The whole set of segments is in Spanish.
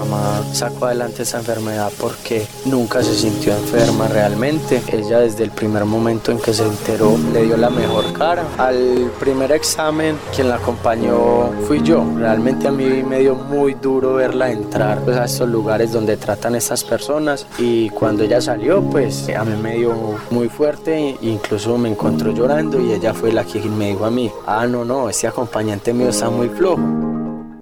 mamá sacó adelante esa enfermedad porque nunca se sintió enferma realmente. Ella desde el primer momento en que se enteró le dio la mejor cara. Al primer examen quien la acompañó fui yo. Realmente a mí me dio muy duro verla entrar pues, a estos lugares donde tratan estas personas y cuando ella salió pues a mí me dio muy fuerte incluso me encontró llorando y ella fue la que me dijo a mí, ah no, no, este acompañante mío está muy flojo.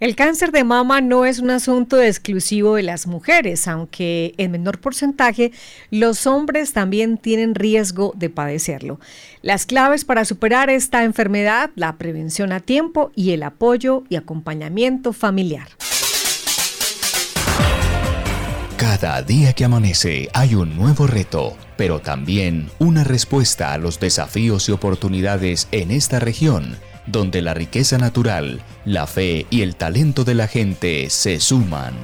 El cáncer de mama no es un asunto exclusivo de las mujeres, aunque en menor porcentaje los hombres también tienen riesgo de padecerlo. Las claves para superar esta enfermedad, la prevención a tiempo y el apoyo y acompañamiento familiar. Cada día que amanece hay un nuevo reto, pero también una respuesta a los desafíos y oportunidades en esta región donde la riqueza natural, la fe y el talento de la gente se suman.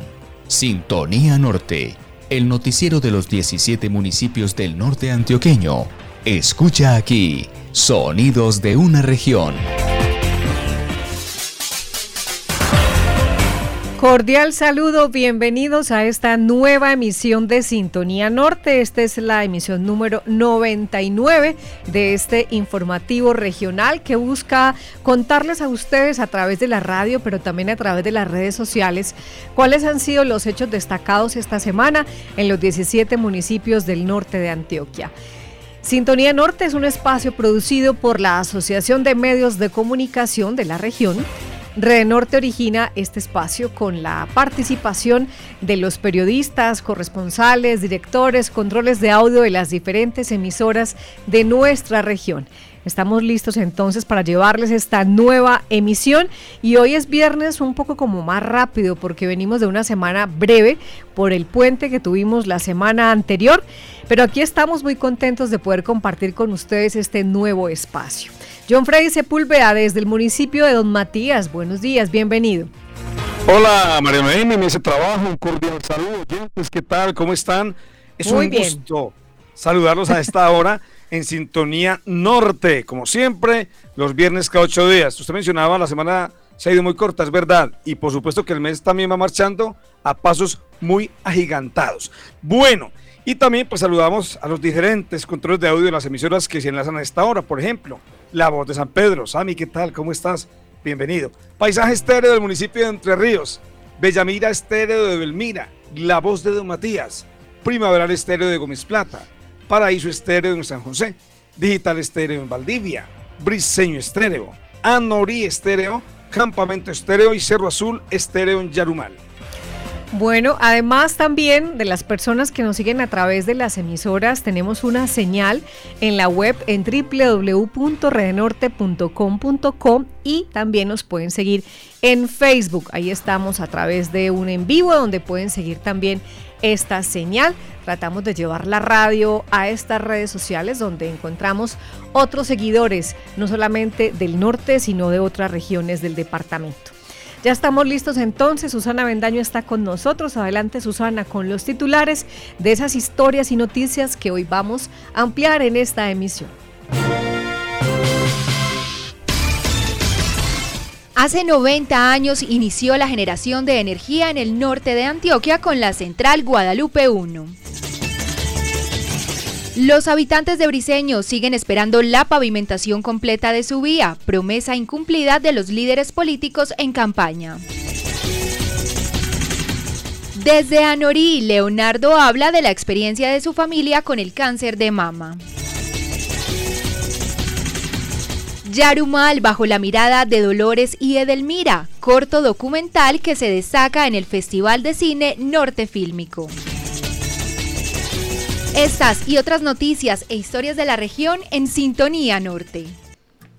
Sintonía Norte, el noticiero de los 17 municipios del norte antioqueño. Escucha aquí, sonidos de una región. Cordial saludo, bienvenidos a esta nueva emisión de Sintonía Norte. Esta es la emisión número 99 de este informativo regional que busca contarles a ustedes a través de la radio, pero también a través de las redes sociales, cuáles han sido los hechos destacados esta semana en los 17 municipios del norte de Antioquia. Sintonía Norte es un espacio producido por la Asociación de Medios de Comunicación de la región Red Norte origina este espacio con la participación de los periodistas, corresponsales, directores, controles de audio de las diferentes emisoras de nuestra región. Estamos listos entonces para llevarles esta nueva emisión y hoy es viernes un poco como más rápido porque venimos de una semana breve por el puente que tuvimos la semana anterior, pero aquí estamos muy contentos de poder compartir con ustedes este nuevo espacio. John Freddy Sepúlveda desde el municipio de Don Matías, buenos días, bienvenido. Hola María Noemi, me hace trabajo, un cordial saludo. Oyentes, ¿qué tal? ¿Cómo están? Es un gusto saludarlos a esta hora en Sintonía Norte, como siempre, los viernes cada ocho días. Usted mencionaba, la semana se ha ido muy corta, es verdad, y por supuesto que el mes también va marchando a pasos muy agigantados. Bueno, y también pues saludamos a los diferentes controles de audio de las emisoras que se enlazan a esta hora, por ejemplo, La Voz de San Pedro. Sami, ¿qué tal? ¿Cómo estás? Bienvenido. Paisaje estéreo del municipio de Entre Ríos, Bellamira estéreo de Belmira, La Voz de Don Matías, Primaveral estéreo de Gómez Plata, Paraíso Estéreo en San José, Digital Estéreo en Valdivia, Briseño Estéreo, Anorí Estéreo, Campamento Estéreo y Cerro Azul Estéreo en Yarumal. Bueno, además también de las personas que nos siguen a través de las emisoras, tenemos una señal en la web en www.redenorte.com.co y también nos pueden seguir en Facebook. Ahí estamos a través de un en vivo donde pueden seguir también esta señal. Tratamos de llevar la radio a estas redes sociales donde encontramos otros seguidores, no solamente del norte, sino de otras regiones del departamento. Ya estamos listos entonces, Susana Bendaño está con nosotros. Adelante Susana con los titulares de esas historias y noticias que hoy vamos a ampliar en esta emisión. Hace 90 años inició la generación de energía en el norte de Antioquia con la central Guadalupe 1. Los habitantes de Briseño siguen esperando la pavimentación completa de su vía, promesa incumplida de los líderes políticos en campaña. Desde Anorí, Leonardo habla de la experiencia de su familia con el cáncer de mama. Yarumal bajo la mirada de Dolores y Edelmira, corto documental que se destaca en el Festival de Cine Norte Fílmico. Estas y otras noticias e historias de la región en Sintonía Norte.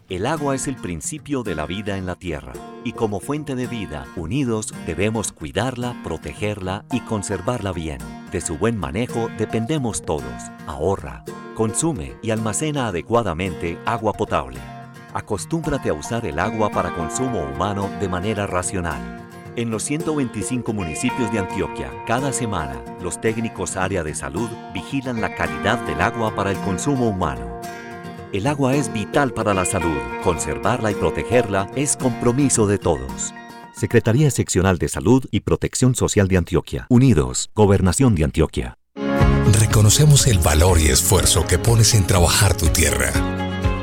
El agua es el principio de la vida en la tierra y como fuente de vida, unidos debemos cuidarla, protegerla y conservarla bien. De su buen manejo dependemos todos. Ahorra, consume y almacena adecuadamente agua potable. Acostúmbrate a usar el agua para consumo humano de manera racional. En los 125 municipios de Antioquia, cada semana, los técnicos área de salud vigilan la calidad del agua para el consumo humano. El agua es vital para la salud. Conservarla y protegerla es compromiso de todos. Secretaría Seccional de Salud y Protección Social de Antioquia. Unidos, Gobernación de Antioquia. Reconocemos el valor y esfuerzo que pones en trabajar tu tierra.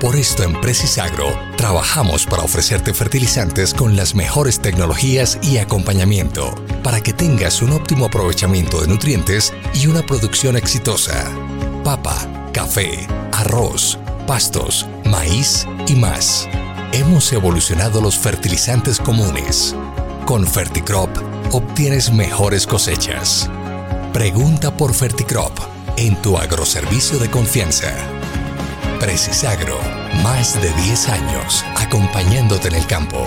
Por esto en Precisagro trabajamos para ofrecerte fertilizantes con las mejores tecnologías y acompañamiento para que tengas un óptimo aprovechamiento de nutrientes y una producción exitosa. Papa, café, arroz, pastos, maíz y más hemos evolucionado los fertilizantes comunes. Con Ferticrop obtienes mejores cosechas. Pregunta por Ferticrop en tu agroservicio de confianza. Precisagro, más de 10 años acompañándote en el campo.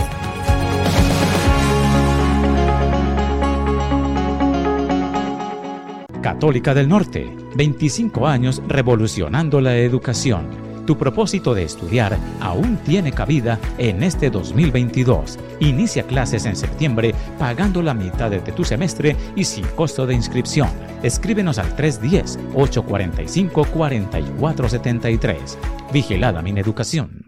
Católica del Norte, 25 años revolucionando la educación tu propósito de estudiar aún tiene cabida en este 2022. Inicia clases en septiembre pagando la mitad de tu semestre y sin costo de inscripción. Escríbenos al 310-845-4473. Vigilada mi educación.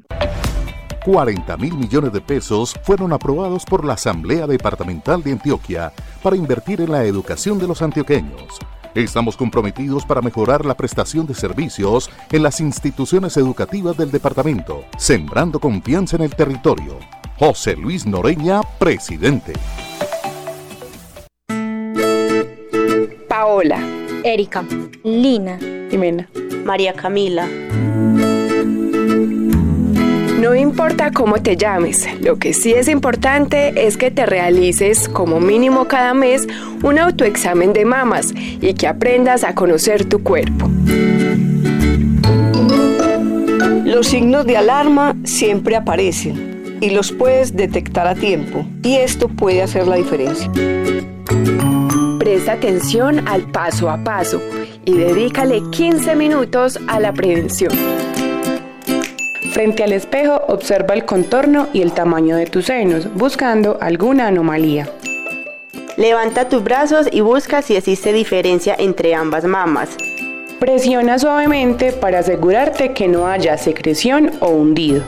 40 mil millones de pesos fueron aprobados por la Asamblea Departamental de Antioquia para invertir en la educación de los antioqueños Estamos comprometidos para mejorar la prestación de servicios en las instituciones educativas del departamento, sembrando confianza en el territorio. José Luis Noreña, presidente. Paola, Erika, Lina, Jimena, María Camila. No importa cómo te llames, lo que sí es importante es que te realices como mínimo cada mes un autoexamen de mamas y que aprendas a conocer tu cuerpo. Los signos de alarma siempre aparecen y los puedes detectar a tiempo y esto puede hacer la diferencia. Presta atención al paso a paso y dedícale 15 minutos a la prevención. Frente al espejo, observa el contorno y el tamaño de tus senos, buscando alguna anomalía. Levanta tus brazos y busca si existe diferencia entre ambas mamas. Presiona suavemente para asegurarte que no haya secreción o hundido.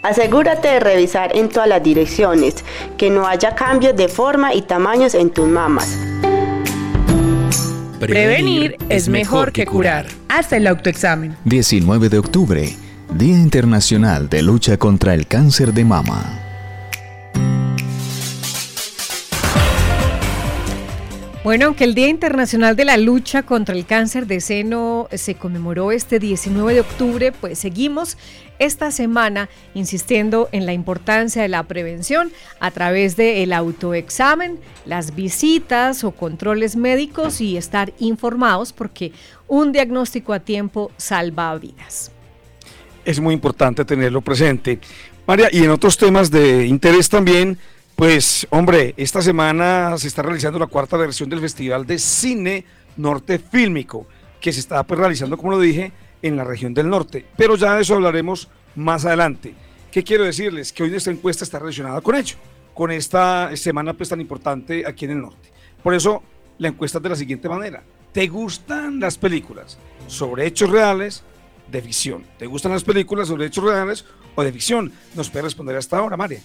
Asegúrate de revisar en todas las direcciones, que no haya cambios de forma y tamaños en tus mamas. Prevenir es mejor que curar. Haz el autoexamen. 19 de octubre Día Internacional de Lucha contra el Cáncer de Mama. Bueno, aunque el Día Internacional de la Lucha contra el Cáncer de Seno se conmemoró este 19 de octubre, pues seguimos esta semana insistiendo en la importancia de la prevención a través del autoexamen, las visitas o controles médicos y estar informados porque un diagnóstico a tiempo salva vidas es muy importante tenerlo presente. María, y en otros temas de interés también, pues hombre, esta semana se está realizando la cuarta versión del Festival de Cine Norte Fílmico, que se está pues, realizando, como lo dije, en la región del norte. Pero ya de eso hablaremos más adelante. ¿Qué quiero decirles? Que hoy nuestra encuesta está relacionada con ello, con esta semana pues tan importante aquí en el norte. Por eso la encuesta es de la siguiente manera. ¿Te gustan las películas sobre hechos reales de ficción. ¿Te gustan las películas sobre hechos reales o de ficción? Nos puede responder hasta ahora, María.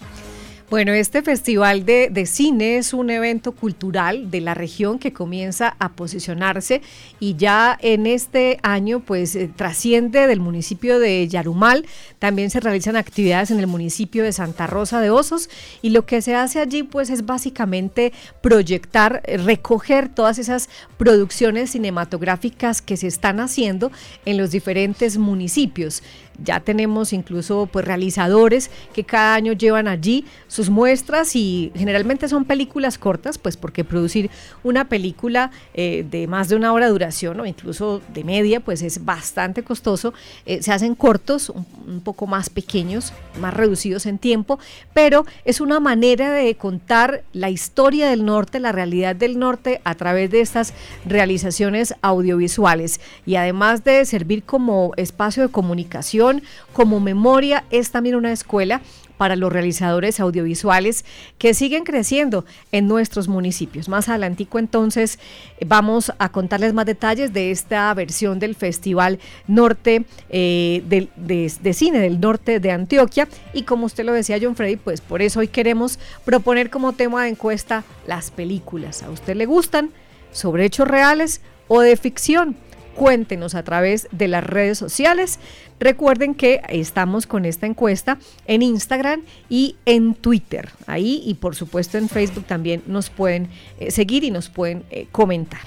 Bueno, este festival de, de, cine es un evento cultural de la región que comienza a posicionarse y ya en este año pues eh, trasciende del municipio de Yarumal, también se realizan actividades en el municipio de Santa Rosa de Osos y lo que se hace allí pues es básicamente proyectar, eh, recoger todas esas producciones cinematográficas que se están haciendo en los diferentes municipios. Ya tenemos incluso pues realizadores que cada año llevan allí sus muestras y generalmente son películas cortas, pues porque producir una película eh, de más de una hora de duración o incluso de media, pues es bastante costoso. Eh, se hacen cortos, un, poco más pequeños, más reducidos en tiempo, pero es una manera de contar la historia del norte, la realidad del norte a través de estas realizaciones audiovisuales y además de servir como espacio de comunicación como memoria, es también una escuela para los realizadores audiovisuales que siguen creciendo en nuestros municipios. Más adelantico entonces vamos a contarles más detalles de esta versión del Festival Norte eh, de, Cine del Norte de Antioquia y como usted lo decía John Freddy, pues por eso hoy queremos proponer como tema de encuesta las películas. ¿A usted le gustan sobre hechos reales o de ficción? Cuéntenos a través de las redes sociales. Recuerden que estamos con esta encuesta en Instagram y en Twitter. Ahí y por supuesto en Facebook también nos pueden eh, seguir y nos pueden eh, comentar.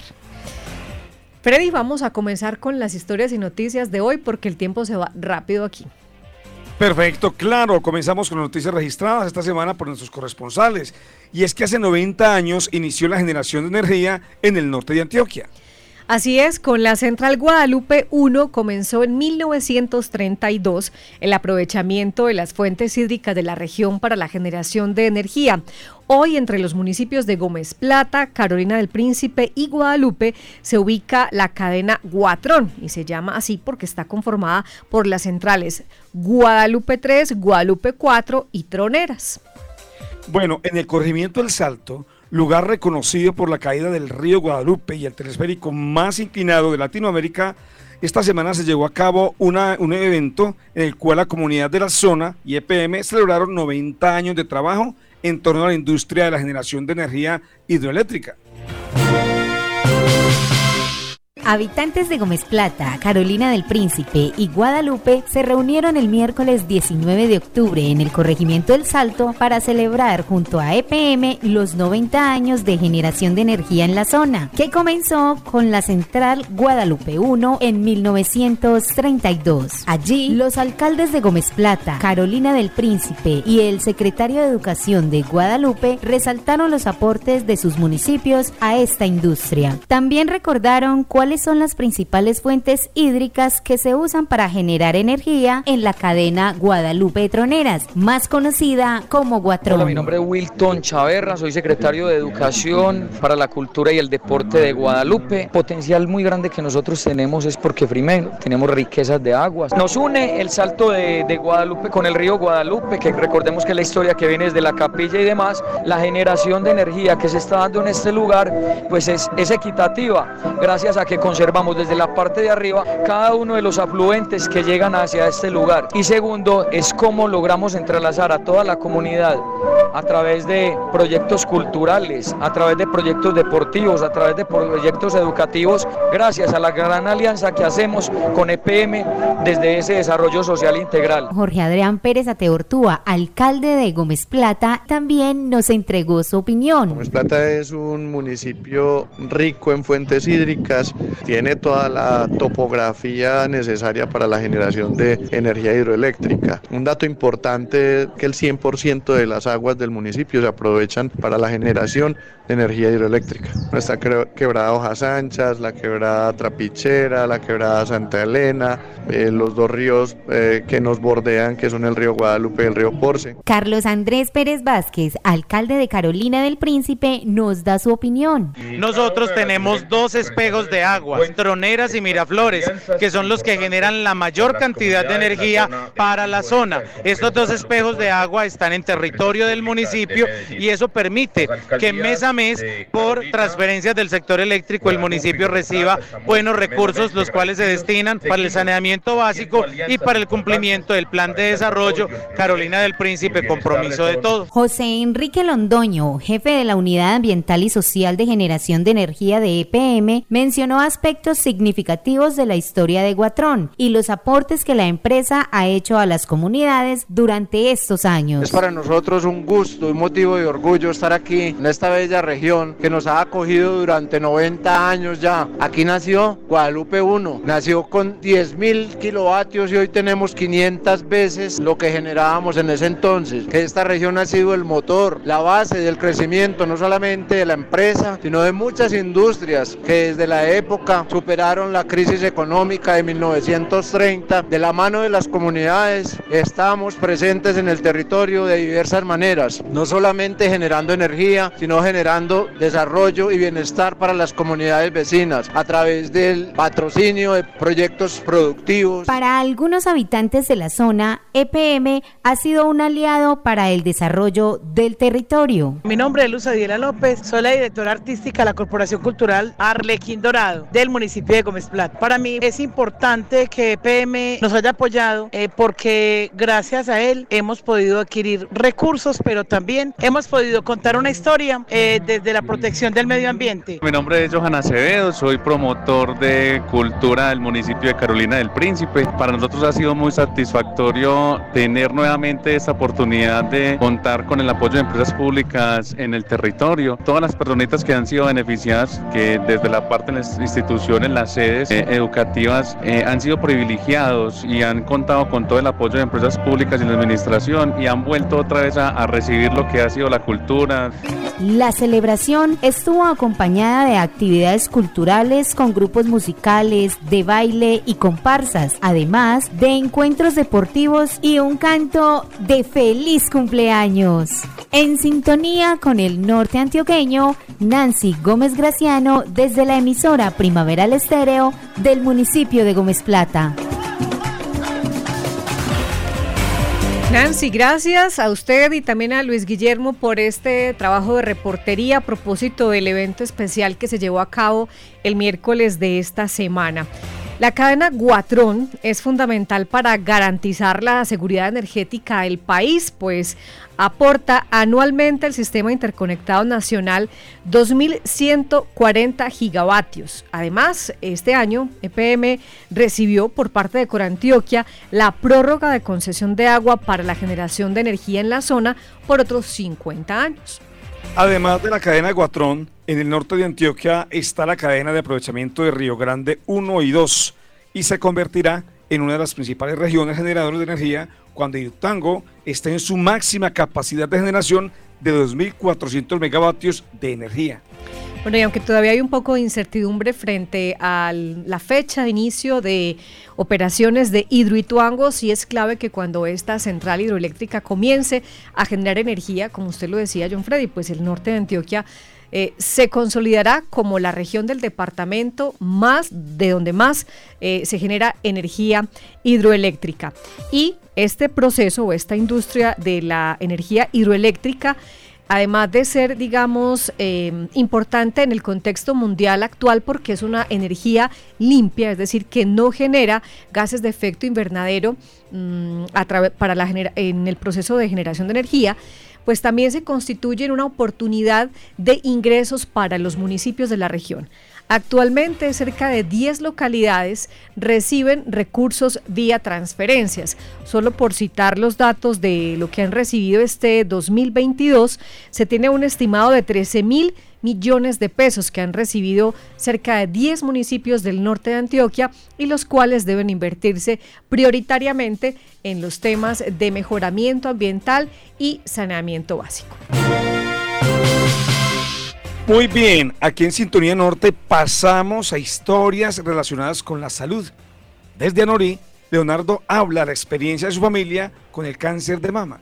Freddy, vamos a comenzar con las historias y noticias de hoy porque el tiempo se va rápido aquí. Perfecto, claro. Comenzamos con noticias registradas esta semana por nuestros corresponsales. Y es que hace 90 años inició la generación de energía en el norte de Antioquia. Así es, con la Central Guadalupe 1 comenzó en 1932 el aprovechamiento de las fuentes hídricas de la región para la generación de energía. Hoy entre los municipios de Gómez Plata, Carolina del Príncipe y Guadalupe se ubica la cadena Guatrón y se llama así porque está conformada por las centrales Guadalupe 3, Guadalupe 4 y Troneras. Bueno, en el corregimiento del Salto, lugar reconocido por la caída del río Guadalupe y el telesférico más inclinado de Latinoamérica, esta semana se llevó a cabo una, un evento en el cual la comunidad de la zona y EPM celebraron 90 años de trabajo en torno a la industria de la generación de energía hidroeléctrica. Habitantes de Gómez Plata, Carolina del Príncipe y Guadalupe se reunieron el miércoles 19 de octubre en el corregimiento El Salto para celebrar junto a EPM los 90 años de generación de energía en la zona, que comenzó con la central Guadalupe 1 en 1932. Allí, los alcaldes de Gómez Plata, Carolina del Príncipe y el secretario de Educación de Guadalupe resaltaron los aportes de sus municipios a esta industria. También recordaron son las principales fuentes hídricas que se usan para generar energía en la cadena Guadalupe Troneras, más conocida como Guatrón. Hola, mi nombre es Wilton Chaverra, soy secretario de Educación para la Cultura y el Deporte de Guadalupe. Potencial muy grande que nosotros tenemos es porque primero tenemos riquezas de aguas. Nos une el salto de, de Guadalupe con el río Guadalupe, que recordemos que la historia que viene desde la capilla y demás, la generación de energía que se está dando en este lugar, pues es, es equitativa, gracias a que conservamos desde la parte de arriba cada uno de los afluentes que llegan hacia este lugar. Y segundo, es cómo logramos entrelazar a toda la comunidad a través de proyectos culturales, a través de proyectos deportivos, a través de proyectos educativos, gracias a la gran alianza que hacemos con EPM desde ese desarrollo social integral. Jorge Adrián Pérez Ateortúa, alcalde de Gómez Plata, también nos entregó su opinión. Gómez Plata es un municipio rico en fuentes hídricas, tiene toda la topografía necesaria para la generación de energía hidroeléctrica. Un dato importante es que el 100% de las aguas del municipio se aprovechan para la generación energía hidroeléctrica. Nuestra quebrada Hojas Anchas, la quebrada Trapichera, la quebrada Santa Elena, eh, los dos ríos eh, que nos bordean, que son el río Guadalupe y el río Porce. Carlos Andrés Pérez Vázquez, alcalde de Carolina del Príncipe, nos da su opinión. Nosotros tenemos dos espejos de agua, Troneras y Miraflores, que son los que generan la mayor cantidad de energía para la zona. Estos dos espejos de agua están en territorio del municipio y eso permite que mes a mes, por transferencias del sector eléctrico, el municipio reciba buenos recursos, los cuales se destinan para el saneamiento básico y para el cumplimiento del plan de desarrollo. Carolina del Príncipe, compromiso de todos. José Enrique Londoño, jefe de la Unidad Ambiental y Social de Generación de Energía de EPM, mencionó aspectos significativos de la historia de Guatrón y los aportes que la empresa ha hecho a las comunidades durante estos años. Es para nosotros un gusto, un motivo de orgullo estar aquí en esta bella región que nos ha acogido durante 90 años ya. Aquí nació Guadalupe 1, nació con 10 mil kilovatios y hoy tenemos 500 veces lo que generábamos en ese entonces. Esta región ha sido el motor, la base del crecimiento no solamente de la empresa, sino de muchas industrias que desde la época superaron la crisis económica de 1930. De la mano de las comunidades estamos presentes en el territorio de diversas maneras no solamente generando energía, sino generando desarrollo y bienestar para las comunidades vecinas a través del patrocinio de proyectos productivos. Para algunos habitantes de la zona, EPM ha sido un aliado para el desarrollo del territorio. Mi nombre es Luz Adiela López, soy la directora artística de la Corporación Cultural Arlequín Dorado del municipio de Gómez Plata. Para mí es importante que EPM nos haya apoyado eh, porque gracias a él hemos podido adquirir recursos, pero también hemos podido contar una historia eh, desde la protección del medio ambiente. Mi nombre es Johan Acevedo, soy promotor de cultura del municipio de Carolina del Príncipe. Para nosotros ha sido muy satisfactorio tener nuevamente esta oportunidad de contar con el apoyo de empresas públicas en el territorio. Todas las personitas que han sido beneficiadas, que desde la parte de las instituciones, las sedes eh, educativas, eh, han sido privilegiados y han contado con todo el apoyo de empresas públicas y la administración y han vuelto otra vez a, a recibir lo que ha sido la cultura. La celebración estuvo acompañada de actividades culturales con grupos musicales, de baile y comparsas, además de encuentros deportivos y un canto de feliz cumpleaños. En sintonía con el norte antioqueño, Nancy Gómez Graciano desde la emisora Primaveral Estéreo del municipio de Gómez Plata. Nancy, gracias a usted y también a Luis Guillermo por este trabajo de reportería a propósito del evento especial que se llevó a cabo el miércoles de esta semana. La cadena Guatrón es fundamental para garantizar la seguridad energética del país, pues aporta anualmente al sistema interconectado nacional 2.140 gigavatios. Además, este año EPM recibió por parte de Corantioquia la prórroga de concesión de agua para la generación de energía en la zona por otros 50 años. Además de la cadena Guatrón, en el norte de Antioquia está la cadena de aprovechamiento de Río Grande 1 y 2 y se convertirá en una de las principales regiones generadoras de energía cuando Iutango esté en su máxima capacidad de generación de 2.400 megavatios de energía. Bueno, y aunque todavía hay un poco de incertidumbre frente a la fecha de inicio de operaciones de Hidroituango, sí es clave que cuando esta central hidroeléctrica comience a generar energía, como usted lo decía, John Freddy, pues el norte de Antioquia eh, se consolidará como la región del departamento más de donde más eh, se genera energía hidroeléctrica. Y este proceso o esta industria de la energía hidroeléctrica además de ser, digamos, eh, importante en el contexto mundial actual porque es una energía limpia, es decir, que no genera gases de efecto invernadero mm, para la en el proceso de generación de energía, pues también se constituye en una oportunidad de ingresos para los municipios de la región. Actualmente cerca de 10 localidades reciben recursos vía transferencias. Solo por citar los datos de lo que han recibido este 2022, se tiene un estimado de 13 mil millones de pesos que han recibido cerca de 10 municipios del norte de Antioquia y los cuales deben invertirse prioritariamente en los temas de mejoramiento ambiental y saneamiento básico. Muy bien, aquí en Sintonía Norte pasamos a historias relacionadas con la salud. Desde Anorí, Leonardo habla de la experiencia de su familia con el cáncer de mama.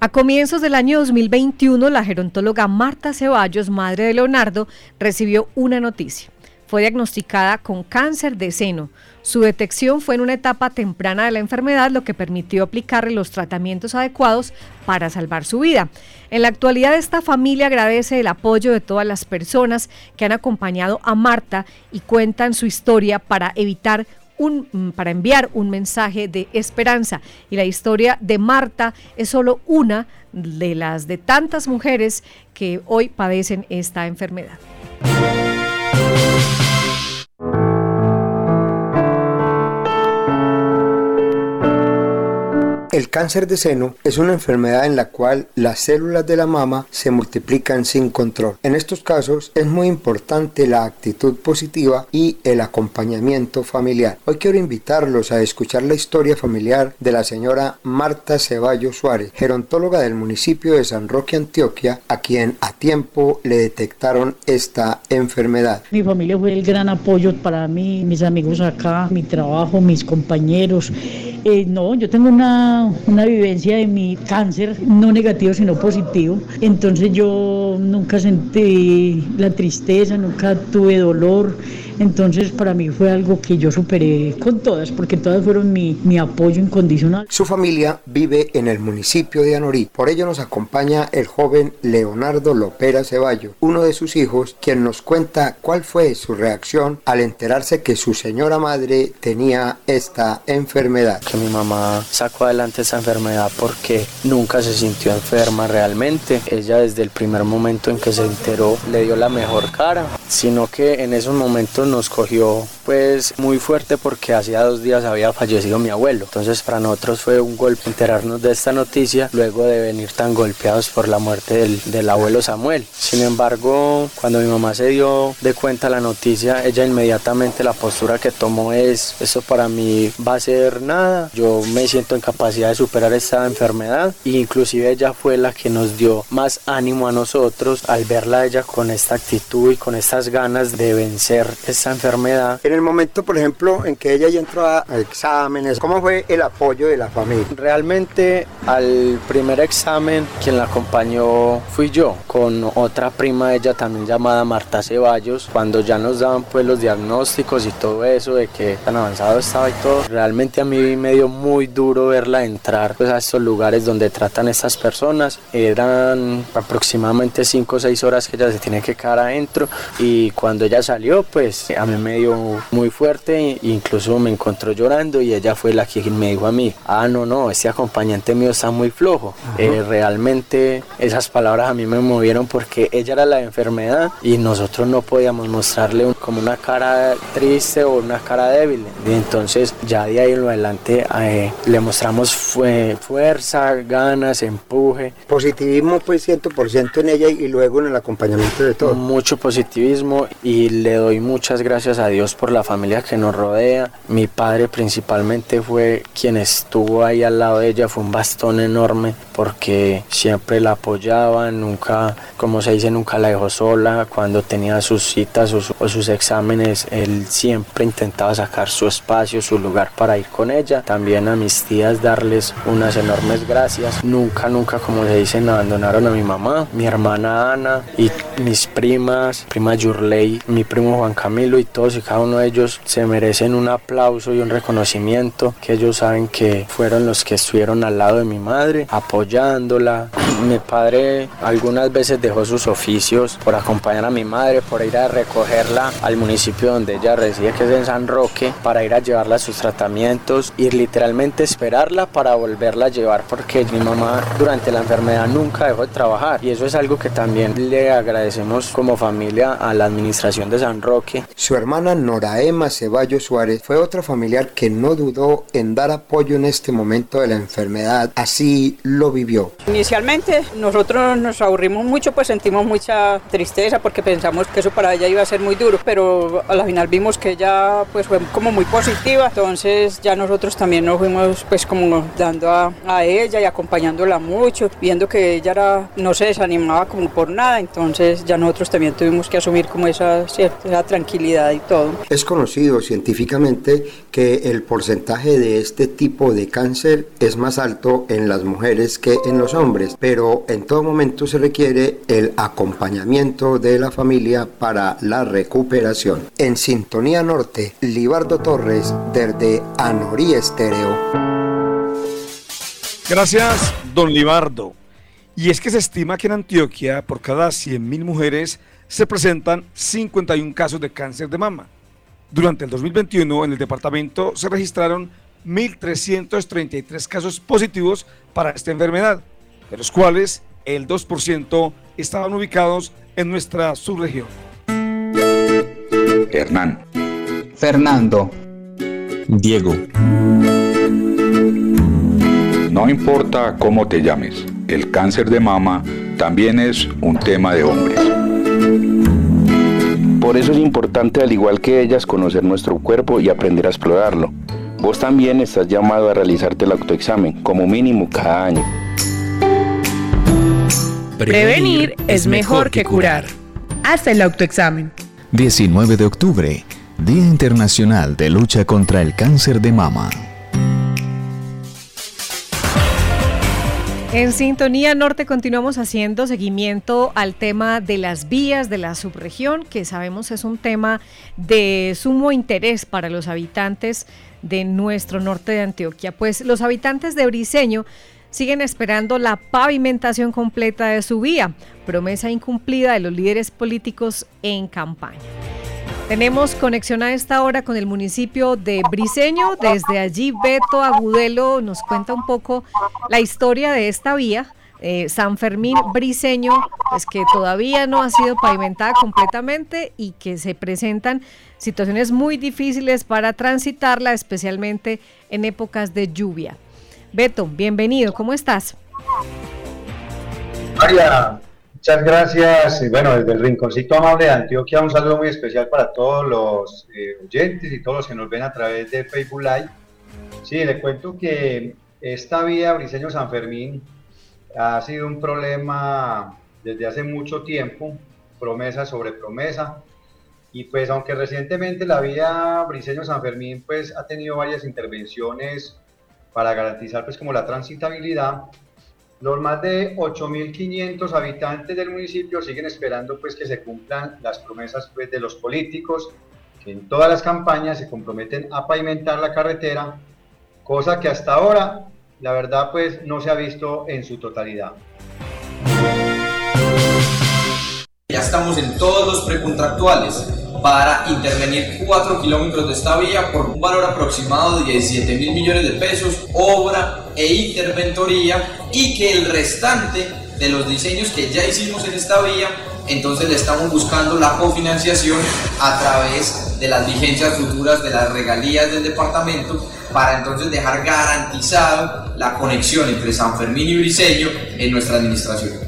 A comienzos del año 2021, la gerontóloga Marta Ceballos, madre de Leonardo, recibió una noticia. Fue diagnosticada con cáncer de seno. Su detección fue en una etapa temprana de la enfermedad, lo que permitió aplicarle los tratamientos adecuados para salvar su vida. En la actualidad esta familia agradece el apoyo de todas las personas que han acompañado a Marta y cuentan su historia para evitar un, mm, para enviar un mensaje de esperanza. Y la historia de Marta es solo una de las de tantas mujeres que hoy padecen esta enfermedad. Música El cáncer de seno es una enfermedad en la cual las células de la mama se multiplican sin control. En estos casos es muy importante la actitud positiva y el acompañamiento familiar. Hoy quiero invitarlos a escuchar la historia familiar de la señora Marta Ceballos Suárez, gerontóloga del municipio de San Roque, Antioquia, a quien a tiempo le detectaron esta enfermedad. Mi familia fue el gran apoyo para mí, mis amigos acá, mi trabajo, mis compañeros Eh, no, yo tengo una, una vivencia de mi cáncer, no negativo sino positivo. Entonces yo nunca sentí la tristeza, nunca tuve dolor. Entonces para mí fue algo que yo superé con todas, porque todas fueron mi, mi apoyo incondicional. Su familia vive en el municipio de Anorí. Por ello nos acompaña el joven Leonardo Lopera Ceballo, uno de sus hijos, quien nos cuenta cuál fue su reacción al enterarse que su señora madre tenía esta enfermedad. Que mi mamá sacó adelante esa enfermedad porque nunca se sintió enferma realmente. Ella desde el primer momento en que se enteró le dio la mejor cara, sino que en esos momentos nos cogió pues muy fuerte porque hacía dos días había fallecido mi abuelo. Entonces para nosotros fue un golpe enterarnos de esta noticia luego de venir tan golpeados por la muerte del, del abuelo Samuel. Sin embargo, cuando mi mamá se dio de cuenta la noticia, ella inmediatamente la postura que tomó es, eso para mí va a ser nada, yo me siento en capacidad de superar esta enfermedad e inclusive ella fue la que nos dio más ánimo a nosotros al verla ella con esta actitud y con estas ganas de vencer esta enfermedad. En el momento, por ejemplo, en que ella ya entró a, a exámenes, ¿cómo fue el apoyo de la familia? Realmente al primer examen quien la acompañó fui yo, con otra prima de ella también llamada Marta Ceballos, cuando ya nos daban pues los diagnósticos y todo eso de que tan avanzado estaba y todo, realmente a mí me dio muy duro verla entrar pues a estos lugares donde tratan estas personas, eran aproximadamente 5 o 6 horas que ella se tiene que quedar adentro y cuando ella salió pues a mí me dio muy fuerte, incluso me encontró llorando y ella fue la que me dijo a mí, ah no, no, este acompañante mío está muy flojo, eh, realmente esas palabras a mí me movieron porque ella era la enfermedad y nosotros no podíamos mostrarle un- como una cara triste o una cara débil. Y entonces ya de ahí en adelante eh, le mostramos fue, fuerza, ganas, empuje. Positivismo pues 100% en ella y luego en el acompañamiento de todo. Mucho positivismo y le doy muchas gracias a Dios por la familia que nos rodea. Mi padre principalmente fue quien estuvo ahí al lado de ella, fue un bastón enorme porque siempre la apoyaba, nunca, como se dice, nunca la dejó sola. Cuando tenía sus citas o, su- o sus exámenes, él siempre intentaba sacar su espacio, su lugar para ir con ella. También a mis tías darles unas enormes gracias. Nunca, nunca, como se dicen, abandonaron a mi mamá, mi hermana Ana y mis primas, prima Yurley, mi primo Juan Camilo y todos y cada uno de ellos se merecen un aplauso y un reconocimiento que ellos saben que fueron los que estuvieron al lado de mi madre, apoyándola. Mi padre algunas veces dejó sus oficios por acompañar a mi madre, por ir a recogerla al municipio donde ella reside, que es en San Roque, para ir a llevarla a sus tratamientos y literalmente esperarla para volverla a llevar, porque mi mamá durante la enfermedad nunca dejó de trabajar y eso es algo que también le agradecemos como familia a la administración de San Roque. Su hermana Noraema Ceballos Suárez fue otra familiar que no dudó en dar apoyo en este momento de la enfermedad, así lo vivió. Inicialmente nosotros nos aburrimos mucho, pues sentimos mucha tristeza porque pensamos que eso para ella iba a ser muy duro, pero a la final vimos que ella pues fue como muy positiva, entonces ya nosotros también nos fuimos pues como dando a, a ella y acompañándola mucho, viendo que ella era, no se desanimaba como por nada, entonces ya nosotros también tuvimos que asumir como esa, cierta- tranquilidad y todo. Es conocido científicamente que el porcentaje de este tipo de cáncer es más alto en las mujeres que en los hombres, pero en todo momento se requiere el acompañamiento de la familia para la recuperación. En Sintonía Norte, Libardo Torres, desde Anorí Estéreo. Gracias, don Libardo. Y es que se estima que en Antioquia, por cada 100.000 mujeres, se presentan 51 casos de cáncer de mama. Durante el 2021, en el departamento se registraron 1.333 casos positivos para esta enfermedad, de los cuales el 2% estaban ubicados en nuestra subregión. Hernán. Fernando. Diego. No importa cómo te llames, el cáncer de mama también es un tema de hombres. Por eso es importante, al igual que ellas, conocer nuestro cuerpo y aprender a explorarlo. Vos también estás llamado a realizarte el autoexamen, como mínimo cada año. Prevenir es mejor que curar. Haz el autoexamen. 19 de octubre, Día Internacional de Lucha contra el Cáncer de Mama. En Sintonía Norte continuamos haciendo seguimiento al tema de las vías de la subregión, que sabemos es un tema de sumo interés para los habitantes de nuestro norte de Antioquia. Pues los habitantes de Briseño siguen esperando la pavimentación completa de su vía, promesa incumplida de los líderes políticos en campaña. Tenemos conexión a esta hora con el municipio de Briseño. Desde allí, Beto Agudelo nos cuenta un poco la historia de esta vía. Eh, San Fermín Briseño, pues que todavía no ha sido pavimentada completamente y que se presentan situaciones muy difíciles para transitarla, especialmente en épocas de lluvia. Beto, bienvenido, ¿cómo estás? María, Muchas gracias. Y bueno, desde el Rinconcito Amable de Antioquia, un saludo muy especial para todos los eh, oyentes y todos los que nos ven a través de Facebook Live. Sí, le cuento que esta vía Briseño San Fermín ha sido un problema desde hace mucho tiempo, promesa sobre promesa. Y pues aunque recientemente la vía Briseño San Fermín pues ha tenido varias intervenciones para garantizar pues como la transitabilidad, los más de 8.500 habitantes del municipio siguen esperando pues que se cumplan las promesas pues, de los políticos que en todas las campañas se comprometen a pavimentar la carretera, cosa que hasta ahora la verdad pues no se ha visto en su totalidad. Ya estamos en todos los precontractuales para intervenir 4 kilómetros de esta vía por un valor aproximado de 17 mil millones de pesos, obra e interventoría y que el restante de los diseños que ya hicimos en esta vía, entonces le estamos buscando la cofinanciación a través de las vigencias futuras de las regalías del departamento para entonces dejar garantizado la conexión entre San Fermín y Briseño en nuestra administración.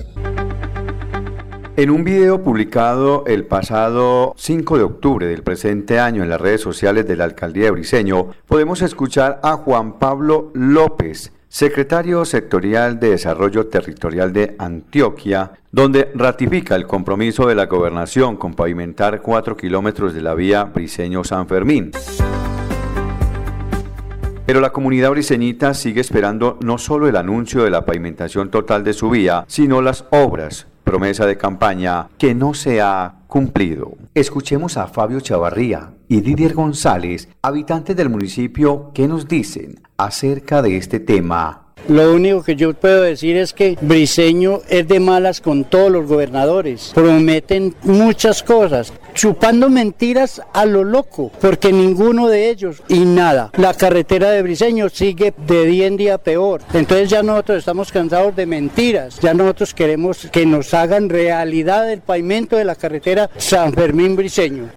En un video publicado el pasado 5 de octubre del presente año en las redes sociales de la alcaldía de Briseño, podemos escuchar a Juan Pablo López, secretario sectorial de Desarrollo Territorial de Antioquia, donde ratifica el compromiso de la gobernación con pavimentar 4 kilómetros de la vía Briseño-San Fermín. Pero la comunidad briseñita sigue esperando no solo el anuncio de la pavimentación total de su vía, sino las obras promesa de campaña que no se ha cumplido. Escuchemos a Fabio Chavarría y Didier González, habitantes del municipio, que nos dicen acerca de este tema lo único que yo puedo decir es que Briseño es de malas con todos los gobernadores. Prometen muchas cosas, chupando mentiras a lo loco, porque ninguno de ellos y nada. La carretera de Briseño sigue de día en día peor. Entonces ya nosotros estamos cansados de mentiras. Ya nosotros queremos que nos hagan realidad el pavimento de la carretera San Fermín Briseño.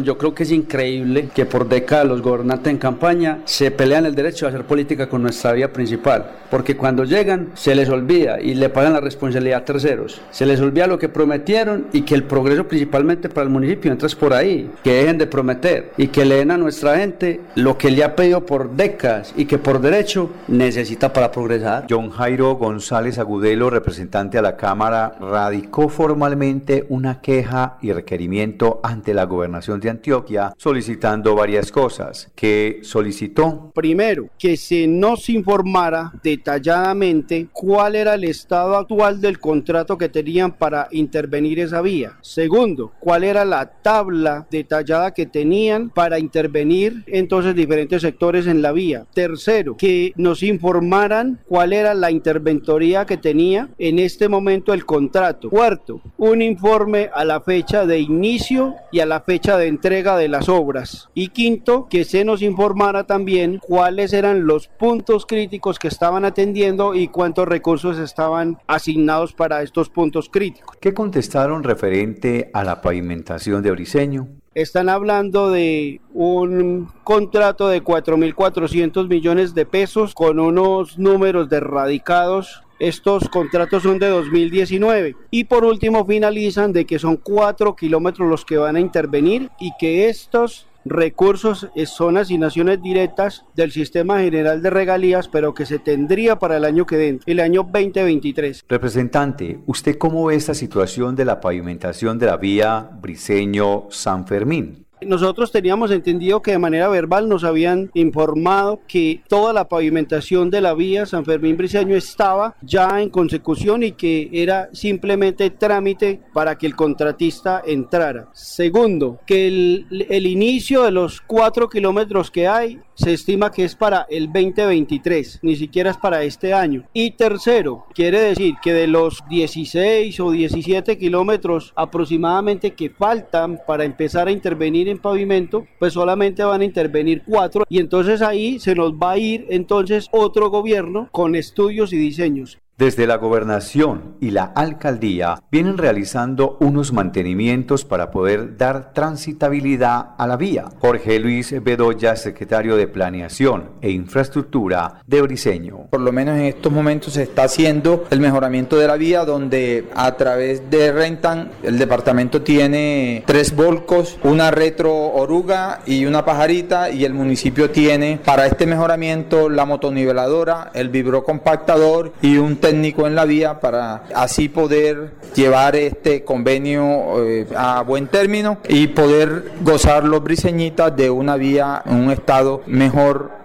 Yo creo que es increíble que por décadas los gobernantes en campaña se pelean el derecho a hacer política con nuestra vía principal, porque cuando llegan se les olvida y le pagan la responsabilidad a terceros. Se les olvida lo que prometieron y que el progreso principalmente para el municipio entra por ahí, que dejen de prometer y que le den a nuestra gente lo que le ha pedido por décadas y que por derecho necesita para progresar. John Jairo González Agudelo, representante a la Cámara, radicó formalmente una queja y requerimiento ante la gobernación de Antioquia solicitando varias cosas. que solicitó? Primero, que se nos informara detalladamente cuál era el estado actual del contrato que tenían para intervenir esa vía. Segundo, cuál era la tabla detallada que tenían para intervenir entonces diferentes sectores en la vía. Tercero, que nos informaran cuál era la interventoría que tenía en este momento el contrato. Cuarto, un informe a la fecha de inicio y a la fecha de entrega de las obras. Y quinto, que se nos informara también cuáles eran los puntos críticos que estaban atendiendo y cuántos recursos estaban asignados para estos puntos críticos. ¿Qué contestaron referente a la pavimentación de Briseño? Están hablando de un contrato de 4.400 millones de pesos con unos números derradicados. Estos contratos son de 2019 y por último finalizan de que son 4 kilómetros los que van a intervenir y que estos recursos son asignaciones directas del sistema general de regalías, pero que se tendría para el año que viene, el año 2023. Representante, ¿usted cómo ve esta situación de la pavimentación de la vía Briseño-San Fermín? Nosotros teníamos entendido que de manera verbal nos habían informado que toda la pavimentación de la vía San Fermín Briceño estaba ya en consecución y que era simplemente trámite para que el contratista entrara. Segundo, que el, inicio de los cuatro kilómetros que hay se estima que es para el 2023, ni siquiera es para este año. Y tercero, quiere decir que de los 16 o 17 kilómetros aproximadamente que faltan para empezar a intervenir en pavimento, pues solamente van a intervenir cuatro y entonces ahí se nos va a ir entonces otro gobierno con estudios y diseños. Desde la gobernación y la alcaldía vienen realizando unos mantenimientos para poder dar transitabilidad a la vía. Jorge Luis Bedoya, secretario de Planeación e Infraestructura de Briseño. Por lo menos en estos momentos se está haciendo el mejoramiento de la vía donde a través de Rentan el departamento tiene tres volcos, una retro oruga y una pajarita y el municipio tiene para este mejoramiento la motoniveladora, el vibrocompactador y un técnico en la vía para así poder llevar este convenio eh, a buen término y poder gozar los briseñitas de una vía en un estado mejor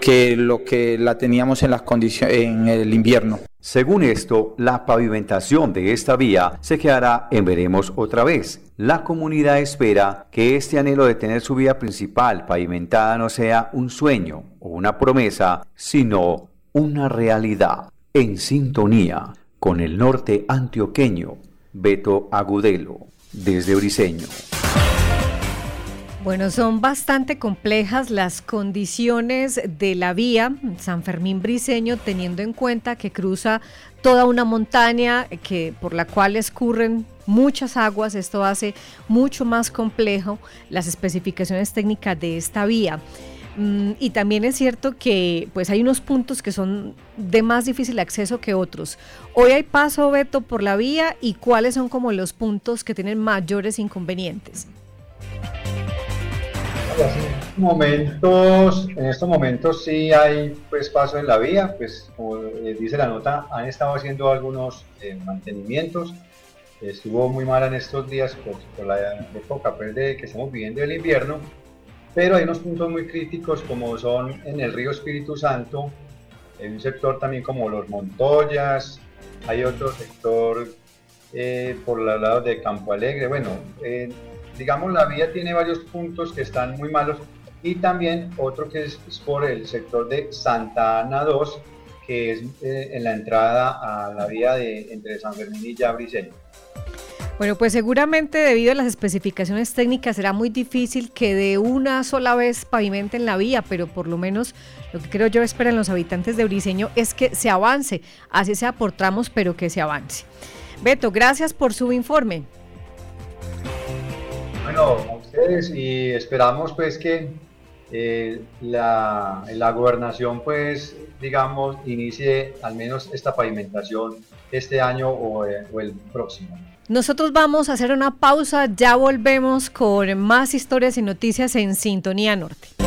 que lo que la teníamos en las condiciones en el invierno. Según esto, la pavimentación de esta vía se quedará en veremos otra vez. La comunidad espera que este anhelo de tener su vía principal pavimentada no sea un sueño o una promesa, sino una realidad en sintonía con el norte antioqueño, Beto Agudelo, desde Briseño. Bueno, son bastante complejas las condiciones de la vía San Fermín Briseño, teniendo en cuenta que cruza toda una montaña que, por la cual escurren muchas aguas. Esto hace mucho más complejo las especificaciones técnicas de esta vía. Mm, y también es cierto que pues hay unos puntos que son de más difícil acceso que otros. Hoy hay paso, Beto, por la vía y cuáles son como los puntos que tienen mayores inconvenientes. En momentos, en estos momentos sí hay pues paso en la vía, pues como eh, dice la nota, han estado haciendo algunos eh, mantenimientos. Estuvo muy mal en estos días por, la época pues, de que estamos viviendo el invierno, pero hay unos puntos muy críticos como son en el río Espíritu Santo, en un sector también como los Montoyas, hay otro sector eh, por los lados de Campo Alegre, bueno, eh, digamos la vía tiene varios puntos que están muy malos y también otro que es, por el sector de Santa Ana 2, que es eh, en la entrada a la vía de entre San Fermín y Yabriseño. Bueno, pues seguramente debido a las especificaciones técnicas será muy difícil que de una sola vez pavimenten la vía, pero por lo menos lo que creo yo esperan los habitantes de Briseño es que se avance, así sea por tramos, pero que se avance. Beto, gracias por su informe. Bueno, ustedes y esperamos pues que eh, la, la gobernación pues digamos inicie al menos esta pavimentación este año o, eh, o el próximo. Nosotros vamos a hacer una pausa, ya volvemos con más historias y noticias en Sintonía Norte.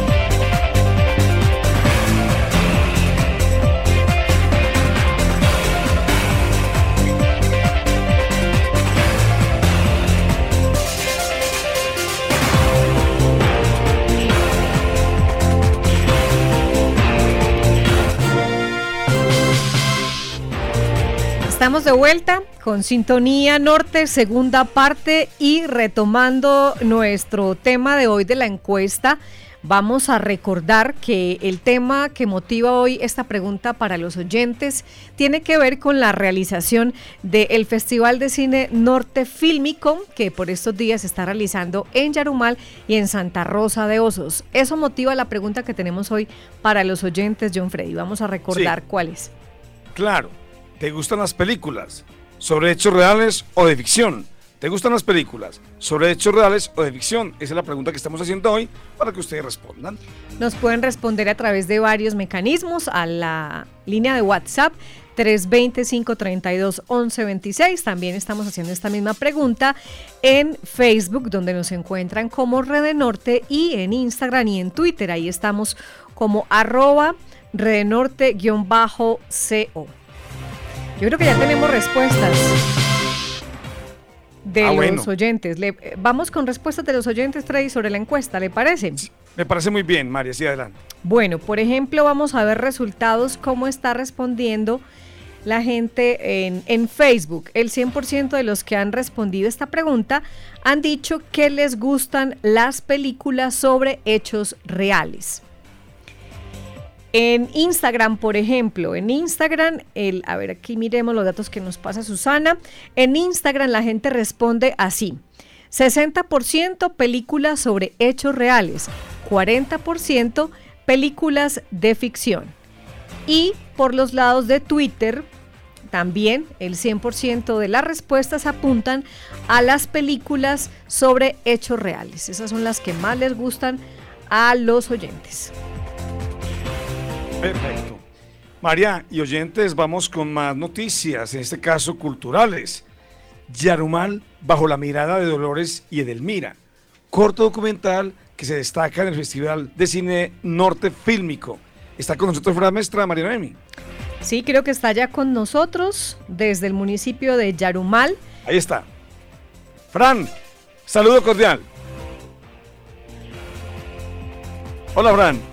Estamos de vuelta con Sintonía Norte, segunda parte y retomando nuestro tema de hoy de la encuesta. Vamos a recordar que el tema que motiva hoy esta pregunta para los oyentes tiene que ver con la realización del Festival de Cine Norte Fílmico que por estos días se está realizando en Yarumal y en Santa Rosa de Osos. Eso motiva la pregunta que tenemos hoy para los oyentes, John Freddy. Vamos a recordar cuáles. Claro, ¿Te gustan las películas? ¿Sobre hechos reales o de ficción? ¿Te gustan las películas? ¿Sobre hechos reales o de ficción? Esa es la pregunta que estamos haciendo hoy para que ustedes respondan. Nos pueden responder a través de varios mecanismos a la línea de WhatsApp 320-532-1126. También estamos haciendo esta misma pregunta en Facebook, donde nos encuentran como Red Norte, y en Instagram y en Twitter. Ahí estamos como arroba redenorte-co. Yo creo que ya tenemos respuestas. de ah, los oyentes. Le, vamos con respuestas de los oyentes, Freddy, sobre la encuesta, ¿le parece? Me parece muy bien, María, sí, adelante. Bueno, por ejemplo, vamos a ver resultados, cómo está respondiendo la gente en, en Facebook. El 100% de los que han respondido esta pregunta han dicho que les gustan las películas sobre hechos reales. En Instagram, por ejemplo, en Instagram, a ver, aquí miremos los datos que nos pasa Susana. En Instagram la gente responde así. 60% películas sobre hechos reales, 40% películas de ficción. Y por los lados de Twitter, también el 100% de las respuestas apuntan a las películas sobre hechos reales. Esas son las que más les gustan a los oyentes. Perfecto. María y oyentes, vamos con más noticias, en este caso culturales. Yarumal bajo la mirada de Dolores y Edelmira, corto documental que se destaca en el Festival de Cine Norte Fílmico. Está con nosotros la maestra María Noemi. Sí, creo que está ya con nosotros desde el municipio de Yarumal. Ahí está. Fran, saludo cordial. Hola, Fran.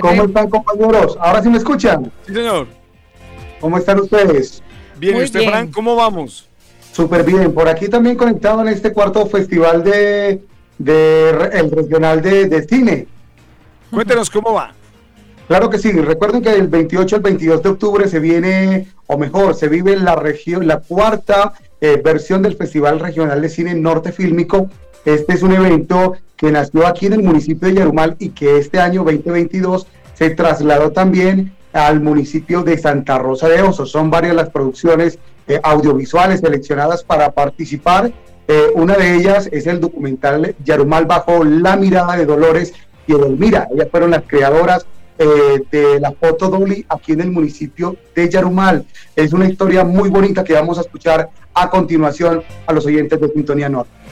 ¿Cómo están compañeros? ¿Ahora sí me escuchan? Sí, señor. ¿Cómo están ustedes? Bien, ¿y usted, Fran, cómo vamos? Súper bien, por aquí también conectado en este cuarto festival de, el regional de, cine. Cuéntenos cómo va. Claro que sí, recuerden que del 28 al 22 de octubre se viene, o mejor, se vive la región, la cuarta eh, versión del Festival Regional de Cine Norte Fílmico. Este es un evento que nació aquí en el municipio de Yarumal y que este año 2022 se trasladó también al municipio de Santa Rosa de Osos. Son varias las producciones eh, audiovisuales seleccionadas para participar. Eh, una de ellas es el documental Yarumal bajo la mirada de Dolores y Edelmira. Ellas fueron las creadoras eh, de la foto Dolly aquí en el municipio de Yarumal. Es una historia muy bonita que vamos a escuchar a continuación a los oyentes de Sintonía Norte.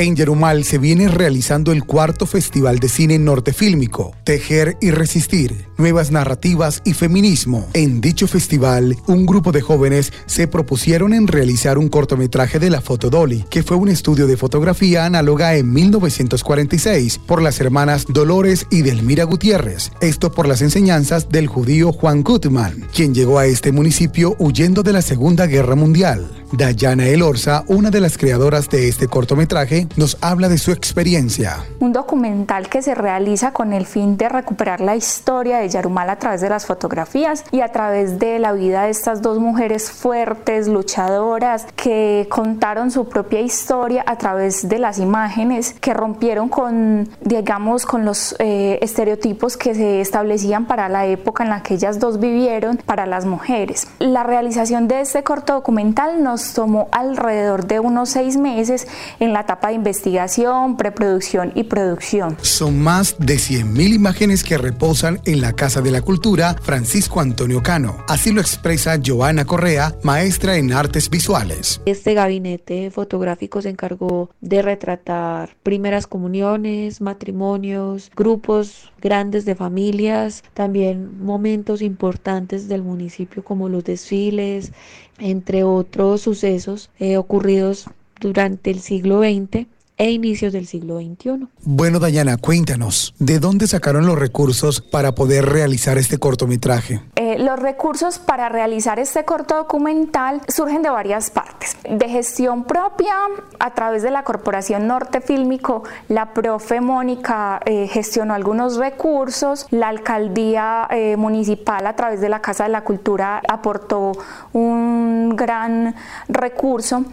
En Yerumal se viene realizando el cuarto Festival de Cine Norte Fílmico, Tejer y Resistir, Nuevas Narrativas y Feminismo. En dicho festival, un grupo de jóvenes se propusieron en realizar un cortometraje de la foto Dolly, que fue un estudio de fotografía análoga en 1946 por las hermanas Dolores y Delmira Gutiérrez, esto por las enseñanzas del judío Juan Gutman, quien llegó a este municipio huyendo de la Segunda Guerra Mundial. Dayana Elorza, una de las creadoras de este cortometraje, nos habla de su experiencia. Un documental que se realiza con el fin de recuperar la historia de Yarumal a través de las fotografías y a través de la vida de estas dos mujeres fuertes, luchadoras, que contaron su propia historia a través de las imágenes, que rompieron con, digamos, con los eh, estereotipos que se establecían para la época en la que ellas dos vivieron para las mujeres. La realización de este corto documental nos tomó alrededor de unos seis meses en la etapa de investigación, preproducción y producción. Son más de 100.000 imágenes que reposan en la Casa de la Cultura Francisco Antonio Cano. Así lo expresa Joana Correa, maestra en artes visuales. Este gabinete fotográfico se encargó de retratar primeras comuniones, matrimonios, grupos grandes de familias, también momentos importantes del municipio como los desfiles, entre otros sucesos eh, ocurridos durante el siglo XX e inicios del siglo XXI. Bueno, Dayana, cuéntanos, ¿de dónde sacaron los recursos para poder realizar este cortometraje? Eh, los recursos para realizar este corto documental surgen de varias partes. De gestión propia, a través de la Corporación Norte Fílmico, la profe Mónica eh, gestionó algunos recursos, la alcaldía eh, municipal a través de la Casa de la Cultura aportó un gran recurso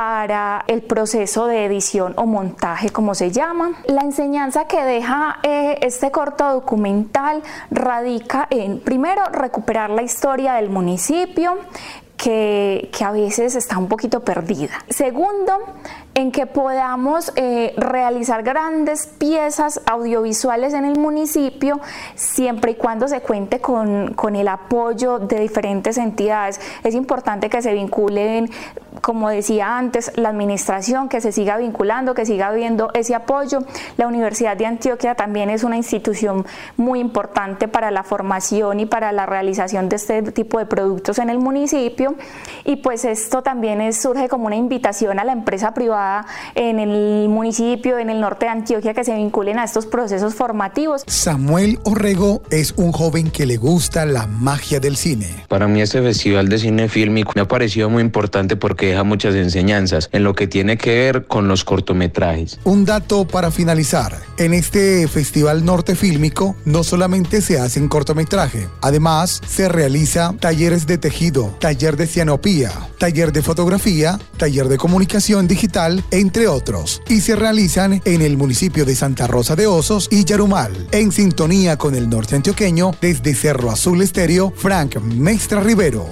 para el proceso de edición o montaje, como se llama. La enseñanza que deja eh, este corto documental radica en, primero, recuperar la historia del municipio, que, a veces está un poquito perdida. Segundo, en que podamos eh, realizar grandes piezas audiovisuales en el municipio siempre y cuando se cuente con, con, el apoyo de diferentes entidades. Es importante que se vinculen, como decía antes, la administración, que se siga vinculando, que siga habiendo ese apoyo. La Universidad de Antioquia también es una institución muy importante para la formación y para la realización de este tipo de productos en el municipio y pues esto también es, surge como una invitación a la empresa privada en el municipio, en el norte de Antioquia, que se vinculen a estos procesos formativos. Samuel Orrego es un joven que le gusta la magia del cine. Para mí este festival de cine fílmico me ha parecido muy importante porque deja muchas enseñanzas en lo que tiene que ver con los cortometrajes. Un dato para finalizar. En este festival norte fílmico no solamente se hacen cortometraje, además se realiza talleres de tejido, taller de cianopía, taller de fotografía, taller de comunicación digital, entre otros, y se realizan en el municipio de Santa Rosa de Osos y Yarumal, en sintonía con el norte antioqueño desde Cerro Azul Estéreo, Frank Mestra Rivero.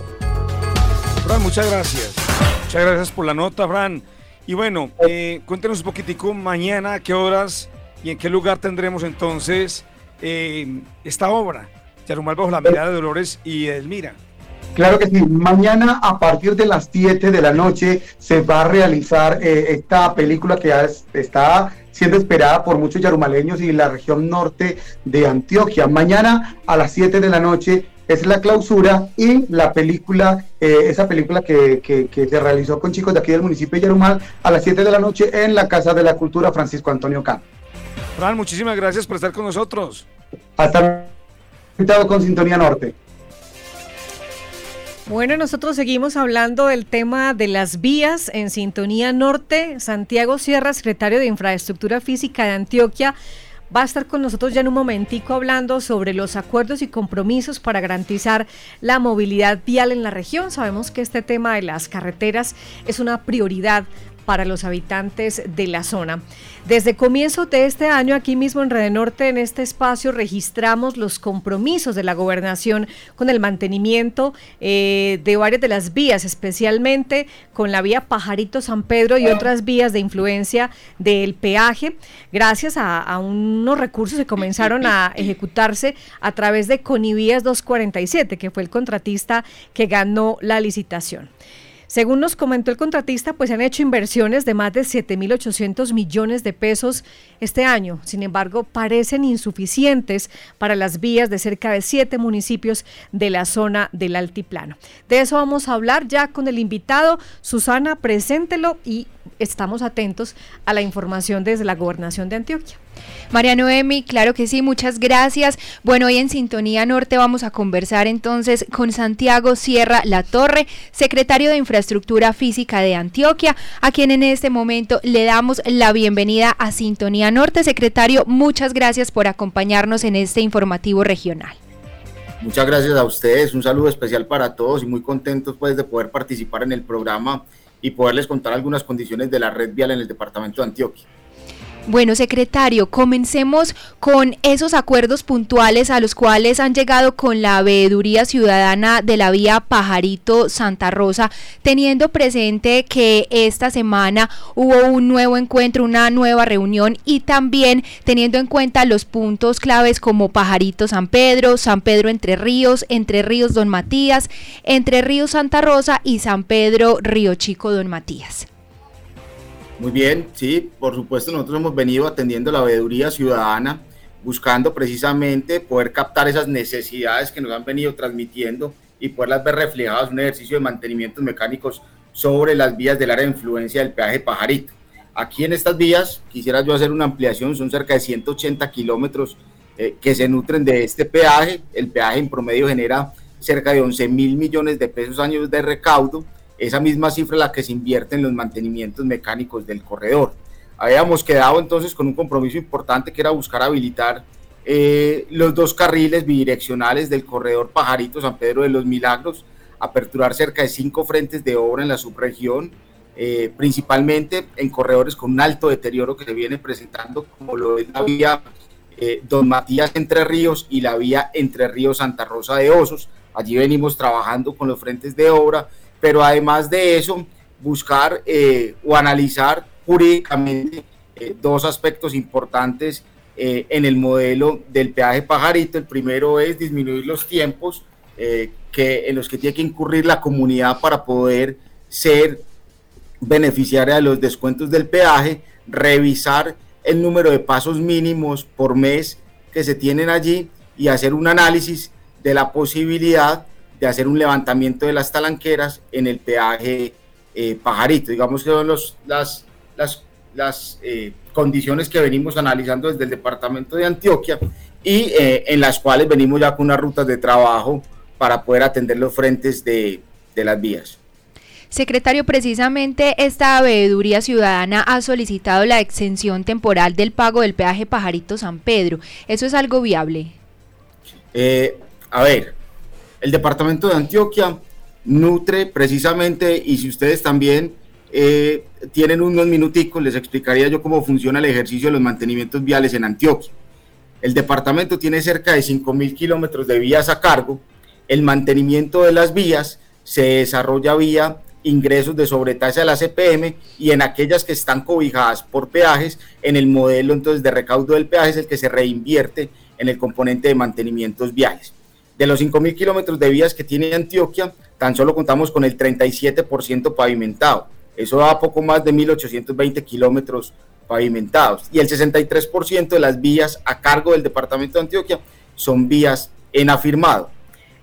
Fran, muchas gracias. Muchas gracias por la nota, Fran. Y bueno, eh, cuéntenos un poquitico mañana a qué horas y en qué lugar tendremos entonces eh, esta obra, Yarumal bajo la mirada de Dolores y Elmira. Claro que sí, mañana a partir de las 7 de la noche se va a realizar eh, esta película que está siendo esperada por muchos yarumaleños y la región norte de Antioquia. Mañana a las 7 de la noche es la clausura y la película, eh, esa película que, que, se realizó con chicos de aquí del municipio de Yarumal a las 7 de la noche en la Casa de la Cultura Francisco Antonio Can. Fran, muchísimas gracias por estar con nosotros. Hasta con Sintonía Norte. Bueno, nosotros seguimos hablando del tema de las vías en Sintonía Norte. Santiago Sierra, secretario de Infraestructura Física de Antioquia, va a estar con nosotros ya en un momentico hablando sobre los acuerdos y compromisos para garantizar la movilidad vial en la región. Sabemos que este tema de las carreteras es una prioridad para los habitantes de la zona. Desde comienzo de este año, aquí mismo en Red Norte, en este espacio, registramos los compromisos de la gobernación con el mantenimiento eh, de varias de las vías, especialmente con la vía Pajarito San Pedro y otras vías de influencia del peaje, gracias a, a unos recursos que comenzaron a ejecutarse a través de Conivías 247, que fue el contratista que ganó la licitación. Según nos comentó el contratista, pues se han hecho inversiones de más de 7.800 millones de pesos este año. Sin embargo, parecen insuficientes para las vías de cerca de siete municipios de la zona del altiplano. De eso vamos a hablar ya con el invitado. Susana, preséntelo y estamos atentos a la información desde la gobernación de Antioquia. María Noemi, claro que sí, muchas gracias. Bueno, hoy en Sintonía Norte vamos a conversar entonces con Santiago Sierra La Torre, secretario de Infraestructura Física de Antioquia, a quien en este momento le damos la bienvenida a Sintonía Norte. Secretario, muchas gracias por acompañarnos en este informativo regional. Muchas gracias a ustedes, un saludo especial para todos y muy contentos pues de poder participar en el programa y poderles contar algunas condiciones de la red vial en el departamento de Antioquia. Bueno, secretario, comencemos con esos acuerdos puntuales a los cuales han llegado con la veeduría ciudadana de la vía Pajarito Santa Rosa, teniendo presente que esta semana hubo un nuevo encuentro, una nueva reunión y también teniendo en cuenta los puntos claves como Pajarito San Pedro, San Pedro Entre Ríos, Entre Ríos Don Matías, Entre Ríos Santa Rosa y San Pedro Río Chico Don Matías. Muy bien, sí, por supuesto nosotros hemos venido atendiendo la veeduría ciudadana, buscando precisamente poder captar esas necesidades que nos han venido transmitiendo y poderlas ver reflejadas en un ejercicio de mantenimientos mecánicos sobre las vías del área de influencia del peaje Pajarito. Aquí en estas vías quisiera yo hacer una ampliación, son cerca de 180 kilómetros eh, que se nutren de este peaje. El peaje en promedio genera cerca de 11 mil millones de pesos años de recaudo esa misma cifra la que se invierte en los mantenimientos mecánicos del corredor. Habíamos quedado entonces con un compromiso importante que era buscar habilitar eh, los dos carriles bidireccionales del corredor Pajarito San Pedro de los Milagros, aperturar cerca de cinco frentes de obra en la subregión, eh, principalmente en corredores con un alto deterioro que se viene presentando, como lo es la vía eh, Don Matías Entre Ríos y la vía Entre Ríos Santa Rosa de Osos. Allí venimos trabajando con los frentes de obra pero además de eso, buscar eh, o analizar jurídicamente eh, dos aspectos importantes eh, en el modelo del peaje pajarito. El primero es disminuir los tiempos que, en los que tiene que incurrir la comunidad para poder ser beneficiaria de los descuentos del peaje, revisar el número de pasos mínimos por mes que se tienen allí y hacer un análisis de la posibilidad de hacer un levantamiento de las talanqueras en el peaje eh, pajarito. Digamos que son los, las, las, las eh, condiciones que venimos analizando desde el departamento de Antioquia y eh, en las cuales venimos ya con unas rutas de trabajo para poder atender los frentes de, de las vías. Secretario, precisamente esta veeduría ciudadana ha solicitado la exención temporal del pago del peaje Pajarito San Pedro. ¿Eso es algo viable? a ver, el departamento de Antioquia nutre precisamente, y si ustedes también eh, tienen unos minuticos, les explicaría yo cómo funciona el ejercicio de los mantenimientos viales en Antioquia. El departamento tiene cerca de 5 mil kilómetros de vías a cargo. El mantenimiento de las vías se desarrolla vía ingresos de sobretasa de la CPM y en aquellas que están cobijadas por peajes, en el modelo entonces de recaudo del peaje es el que se reinvierte en el componente de mantenimientos viales. De los 5.000 kilómetros de vías que tiene Antioquia, tan solo contamos con el 37% pavimentado. Eso da poco más de 1.820 kilómetros pavimentados. Y el 63% de las vías a cargo del departamento de Antioquia son vías en afirmado.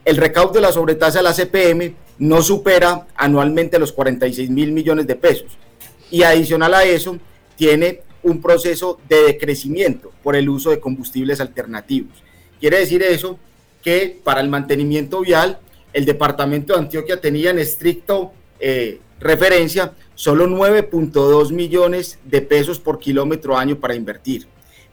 El recaudo de la sobretasa de la CPM no supera anualmente los 46 mil millones de pesos. Y adicional a eso, tiene un proceso de decrecimiento por el uso de combustibles alternativos. Quiere decir eso que para el mantenimiento vial el departamento de Antioquia tenía en estricto eh, referencia solo 9.2 millones de pesos por kilómetro año para invertir.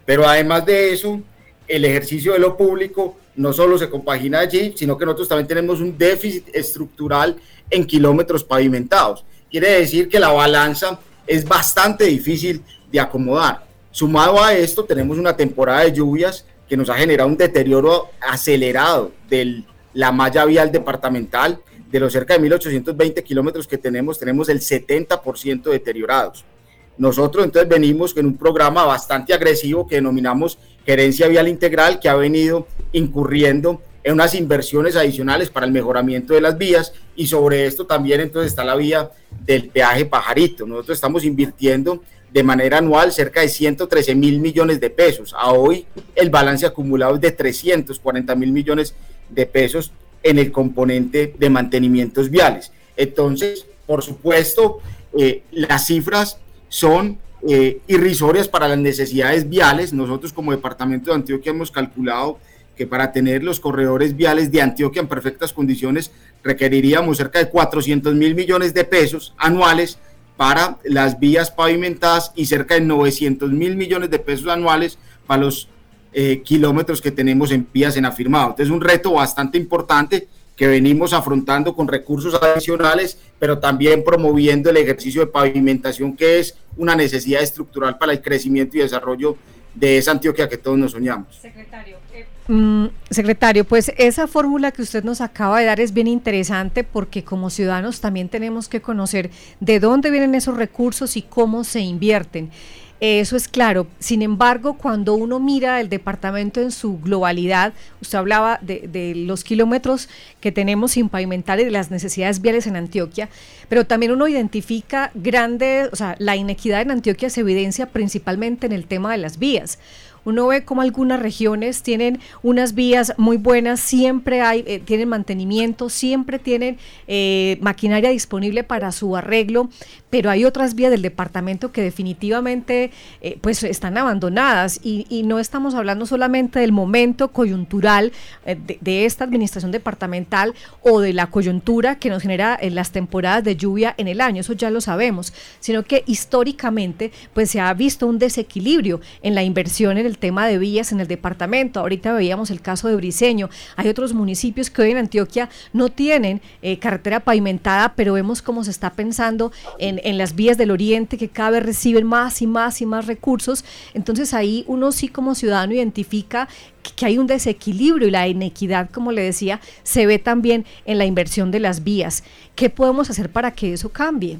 Pero además de eso, el ejercicio de lo público no solo se compagina allí, sino que nosotros también tenemos un déficit estructural en kilómetros pavimentados. Quiere decir que la balanza es bastante difícil de acomodar. Sumado a esto, tenemos una temporada de lluvias que nos ha generado un deterioro acelerado de la malla vial departamental. De los cerca de 1.820 kilómetros que tenemos, tenemos el 70% deteriorados. Nosotros entonces venimos con un programa bastante agresivo que denominamos Gerencia Vial Integral, que ha venido incurriendo en unas inversiones adicionales para el mejoramiento de las vías y sobre esto también entonces está la vía del peaje pajarito. Nosotros estamos invirtiendo de manera anual cerca de 113 mil millones de pesos. A hoy el balance acumulado es de 340 mil millones de pesos en el componente de mantenimientos viales. Entonces, por supuesto, eh, las cifras son eh, irrisorias para las necesidades viales. Nosotros como Departamento de Antioquia hemos calculado que para tener los corredores viales de Antioquia en perfectas condiciones requeriríamos cerca de 400 mil millones de pesos anuales para las vías pavimentadas y cerca de 900 mil millones de pesos anuales para los eh, kilómetros que tenemos en vías en afirmado. Entonces es un reto bastante importante que venimos afrontando con recursos adicionales, pero también promoviendo el ejercicio de pavimentación, que es una necesidad estructural para el crecimiento y desarrollo de esa Antioquia que todos nos soñamos. Secretario, eh, mm, secretario, pues esa fórmula que usted nos acaba de dar es bien interesante porque como ciudadanos también tenemos que conocer de dónde vienen esos recursos y cómo se invierten. Eso es claro. Sin embargo, cuando uno mira el departamento en su globalidad, usted hablaba de, los kilómetros que tenemos sin pavimentar y de las necesidades viales en Antioquia, pero también uno identifica grandes, o sea, la inequidad en Antioquia se evidencia principalmente en el tema de las vías uno ve como algunas regiones tienen unas vías muy buenas, siempre hay, eh, tienen mantenimiento, siempre tienen eh, maquinaria disponible para su arreglo, pero hay otras vías del departamento que definitivamente eh, pues están abandonadas y, no estamos hablando solamente del momento coyuntural de, de, esta administración departamental o de la coyuntura que nos genera en las temporadas de lluvia en el año, eso ya lo sabemos, sino que históricamente pues se ha visto un desequilibrio en la inversión en el tema de vías en el departamento. Ahorita veíamos el caso de Briseño. Hay otros municipios que hoy en Antioquia no tienen eh, carretera pavimentada, pero vemos cómo se está pensando en, en las vías del oriente que cada vez reciben más y más y más recursos. Entonces ahí uno sí como ciudadano identifica que hay un desequilibrio y la inequidad, como le decía, se ve también en la inversión de las vías. ¿Qué podemos hacer para que eso cambie?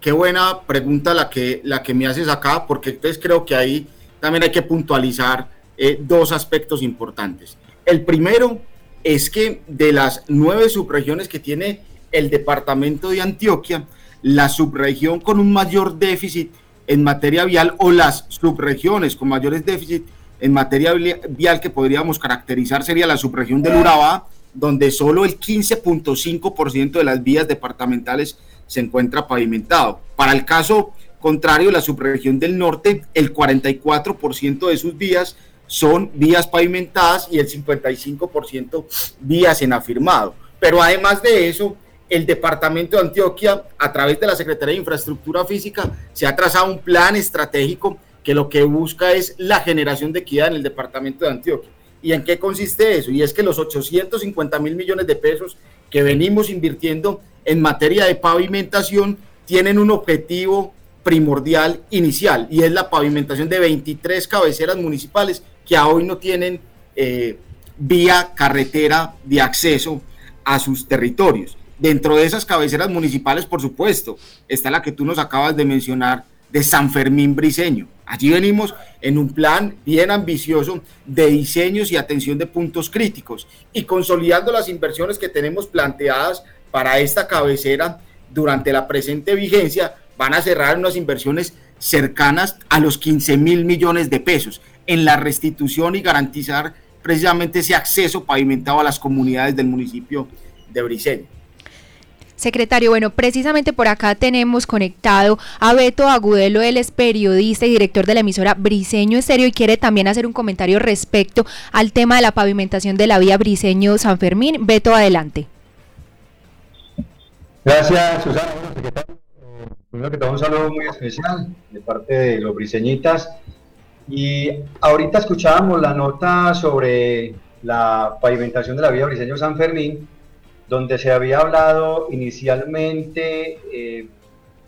Qué, buena pregunta la que, la que me haces acá, porque entonces creo que ahí también hay que puntualizar eh, dos aspectos importantes. El primero es que de las nueve subregiones que tiene el departamento de Antioquia, la subregión con un mayor déficit en materia vial o las subregiones con mayores déficits en materia vial que podríamos caracterizar sería la subregión del Urabá, donde solo el 15.5% de las vías departamentales se encuentra pavimentado. Para el caso contrario, la subregión del norte, el 44% de sus vías son vías pavimentadas y el 55% vías en afirmado. Pero además de eso, el departamento de Antioquia, a través de la Secretaría de Infraestructura Física, se ha trazado un plan estratégico que lo que busca es la generación de equidad en el departamento de Antioquia. ¿Y en qué consiste eso? Y es que los 850 mil millones de pesos que venimos invirtiendo en materia de pavimentación tienen un objetivo primordial inicial y es la pavimentación de 23 cabeceras municipales que hoy no tienen eh, vía carretera de acceso a sus territorios. Dentro de esas cabeceras municipales, por supuesto, está la que tú nos acabas de mencionar de San Fermín Briseño. Allí venimos en un plan bien ambicioso de diseños y atención de puntos críticos y consolidando las inversiones que tenemos planteadas para esta cabecera durante la presente vigencia, van a cerrar unas inversiones cercanas a los 15 mil millones de pesos en la restitución y garantizar precisamente ese acceso pavimentado a las comunidades del municipio de Briseño. Secretario, bueno, precisamente por acá tenemos conectado a Beto Agudelo, él es periodista y director de la emisora Briseño Estéreo y quiere también hacer un comentario respecto al tema de la pavimentación de la vía Briseño-San Fermín. Beto, adelante. Gracias, Susana. Bueno, secretario, primero que todo un saludo muy especial de parte de los briseñitas. Y ahorita escuchábamos la nota sobre la pavimentación de la vía Briseño-San Fermín donde se había hablado inicialmente eh,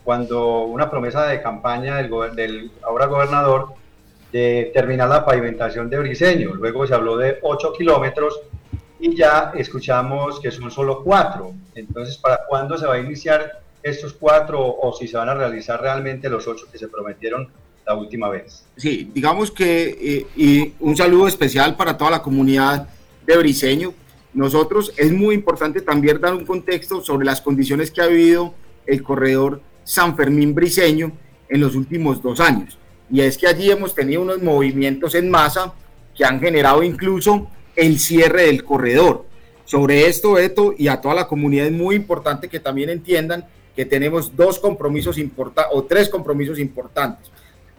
cuando una promesa de campaña del, del, ahora gobernador de terminar la pavimentación de Briseño. Luego se habló de 8 kilómetros y ya escuchamos que son solo 4. Entonces, ¿para cuándo se va a iniciar estos 4 o si se van a realizar realmente los 8 que se prometieron la última vez? Sí, digamos que eh, y un saludo especial para toda la comunidad de Briseño nosotros es muy importante también dar un contexto sobre las condiciones que ha vivido el corredor San Fermín Briseño en los últimos dos años. Y es que allí hemos tenido unos movimientos en masa que han generado incluso el cierre del corredor. Sobre esto, Beto, y a toda la comunidad es muy importante que también entiendan que tenemos dos compromisos importantes o tres compromisos importantes.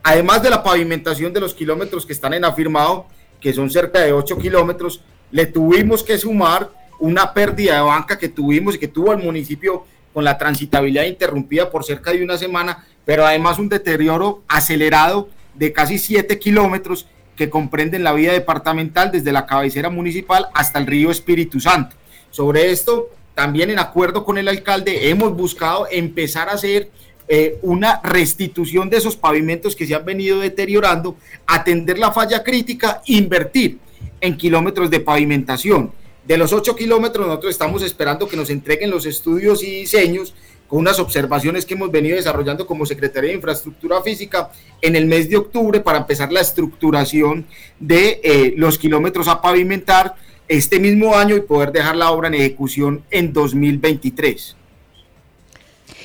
Además de la pavimentación de los kilómetros que están en afirmado, que son cerca de 8 kilómetros, le tuvimos que sumar una pérdida de banca que tuvimos y que tuvo el municipio con la transitabilidad interrumpida por cerca de una semana, pero además un deterioro acelerado de casi 7 kilómetros que comprenden la vía departamental desde la cabecera municipal hasta el río Espíritu Santo. Sobre esto, también en acuerdo con el alcalde, hemos buscado empezar a hacer eh, una restitución de esos pavimentos que se han venido deteriorando, atender la falla crítica, invertir en kilómetros de pavimentación. De los 8 kilómetros, nosotros estamos esperando que nos entreguen los estudios y diseños con unas observaciones que hemos venido desarrollando como Secretaría de Infraestructura Física en el mes de octubre para empezar la estructuración de eh, los kilómetros a pavimentar este mismo año y poder dejar la obra en ejecución en 2023.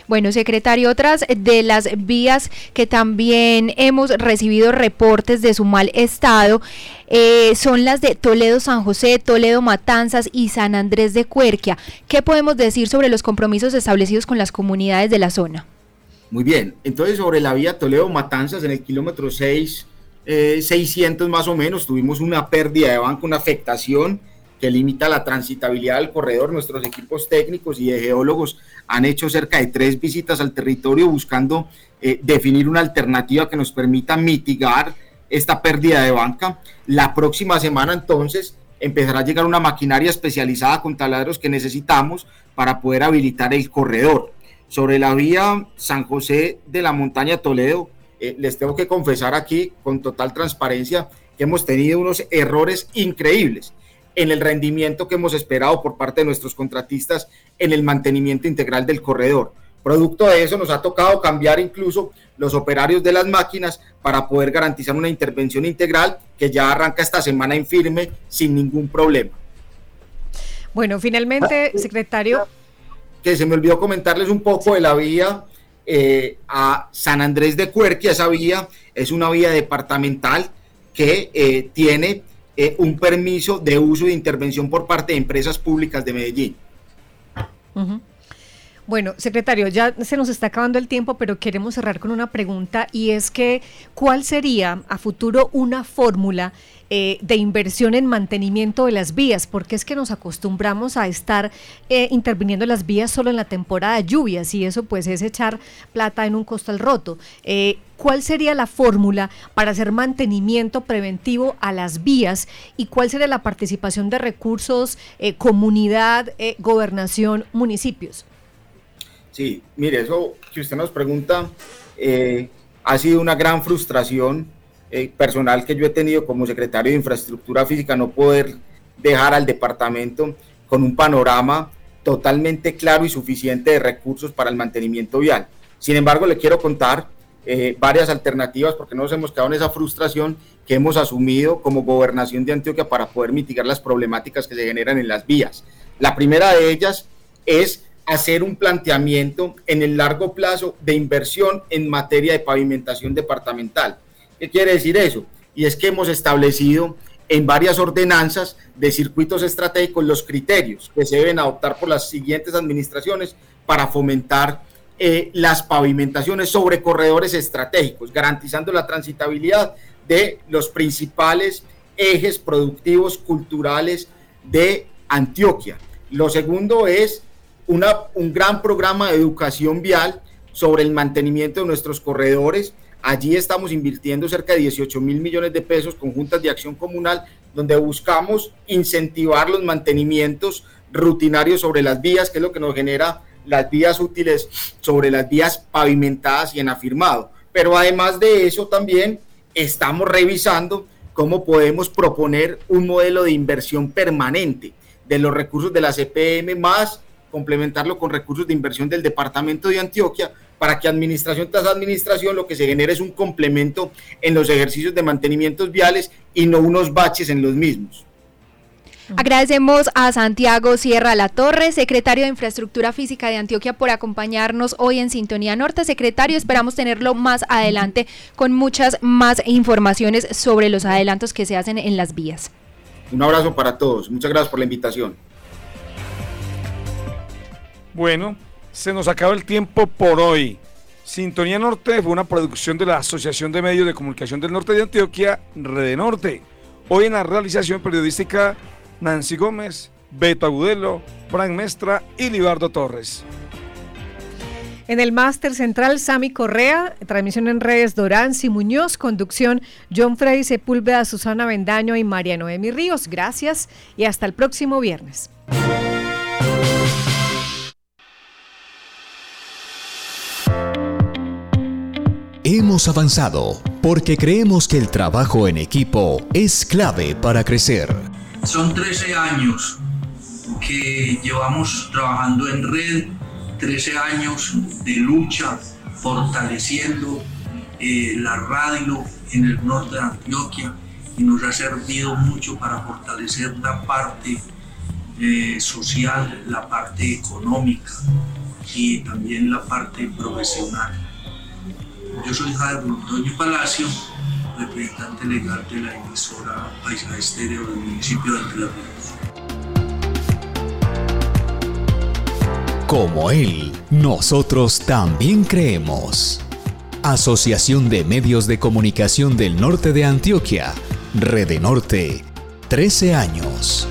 Bueno, secretario, otras de las vías que también hemos recibido reportes de su mal estado eh, son las de Toledo San José, Toledo Matanzas y San Andrés de Cuerquia. ¿Qué podemos decir sobre los compromisos establecidos con las comunidades de la zona? Muy bien, entonces sobre la vía Toledo Matanzas en el kilómetro 6, 600 eh, más o menos, tuvimos una pérdida de banco, una afectación que limita la transitabilidad del corredor. Nuestros equipos técnicos y de geólogos han hecho cerca de tres visitas al territorio buscando eh, definir una alternativa que nos permita mitigar esta pérdida de banca. La próxima semana entonces empezará a llegar una maquinaria especializada con taladros que necesitamos para poder habilitar el corredor. Sobre la vía San José de la Montaña Toledo, eh, les tengo que confesar aquí con total transparencia que hemos tenido unos errores increíbles en el rendimiento que hemos esperado por parte de nuestros contratistas en el mantenimiento integral del corredor. Producto de eso nos ha tocado cambiar incluso los operarios de las máquinas para poder garantizar una intervención integral que ya arranca esta semana en firme sin ningún problema. Bueno, finalmente, secretario. Que se me olvidó comentarles un poco de la vía eh, a San Andrés de Cuerquia. Esa vía es una vía departamental que eh, tiene eh, un permiso de uso de intervención por parte de empresas públicas de Medellín. Bueno, secretario, ya se nos está acabando el tiempo, pero queremos cerrar con una pregunta y es que, ¿cuál sería a futuro una fórmula eh, de inversión en mantenimiento de las vías? Porque es que nos acostumbramos a estar eh, interviniendo las vías solo en la temporada de lluvias y eso pues es echar plata en un costal roto. Eh, ¿Cuál sería la fórmula para hacer mantenimiento preventivo a las vías y cuál sería la participación de recursos, comunidad, gobernación, municipios? Sí, mire, eso que usted nos pregunta eh, ha sido una gran frustración eh, personal que yo he tenido como secretario de Infraestructura Física, no poder dejar al departamento con un panorama totalmente claro y suficiente de recursos para el mantenimiento vial. Sin embargo, le quiero contar eh, varias alternativas porque no nos hemos quedado en esa frustración que hemos asumido como gobernación de Antioquia para poder mitigar las problemáticas que se generan en las vías. La primera de ellas es hacer un planteamiento en el largo plazo de inversión en materia de pavimentación departamental. ¿Qué quiere decir eso? Y es que hemos establecido en varias ordenanzas de circuitos estratégicos los criterios que se deben adoptar por las siguientes administraciones para fomentar eh, las pavimentaciones sobre corredores estratégicos, garantizando la transitabilidad de los principales ejes productivos culturales de Antioquia. Lo segundo es un gran programa de educación vial sobre el mantenimiento de nuestros corredores. Allí estamos invirtiendo cerca de 18 mil millones de pesos con juntas de acción comunal, donde buscamos incentivar los mantenimientos rutinarios sobre las vías, que es lo que nos genera las vías útiles sobre las vías pavimentadas y en afirmado. Pero además de eso también estamos revisando cómo podemos proponer un modelo de inversión permanente de los recursos de la CPM más complementarlo con recursos de inversión del departamento de Antioquia para que administración tras administración lo que se genere es un complemento en los ejercicios de mantenimientos viales y no unos baches en los mismos. Agradecemos a Santiago Sierra La Torre, secretario de Infraestructura Física de Antioquia, por acompañarnos hoy en Sintonía Norte. Secretario, esperamos tenerlo más adelante con muchas más informaciones sobre los adelantos que se hacen en las vías. Un abrazo para todos. Muchas gracias por la invitación. Bueno, se nos acaba el tiempo por hoy. Sintonía Norte fue una producción de la Asociación de Medios de Comunicación del Norte de Antioquia, Rede Norte. Hoy en la realización periodística, Nancy Gómez, Beto Agudelo, Frank Mestra y Libardo Torres. En el máster central, Sami Correa, transmisión en redes Dorán, Muñoz, conducción John Freddy Sepúlveda, Susana Bendaño y María Noemi Ríos. Gracias y hasta el próximo viernes. Hemos avanzado porque creemos que el trabajo en equipo es clave para crecer. Son 13 años que llevamos trabajando en red, 13 años de lucha, fortaleciendo eh, la radio en el norte de Antioquia y nos ha servido mucho para fortalecer la parte eh, social, la parte económica y también la parte profesional. Yo soy Javier Montoño Palacio, representante legal de la emisora Paisaje Estéreo del municipio de Entre. Como él, nosotros también creemos. Asociación de Medios de Comunicación del Norte de Antioquia, Rede Norte, 13 años.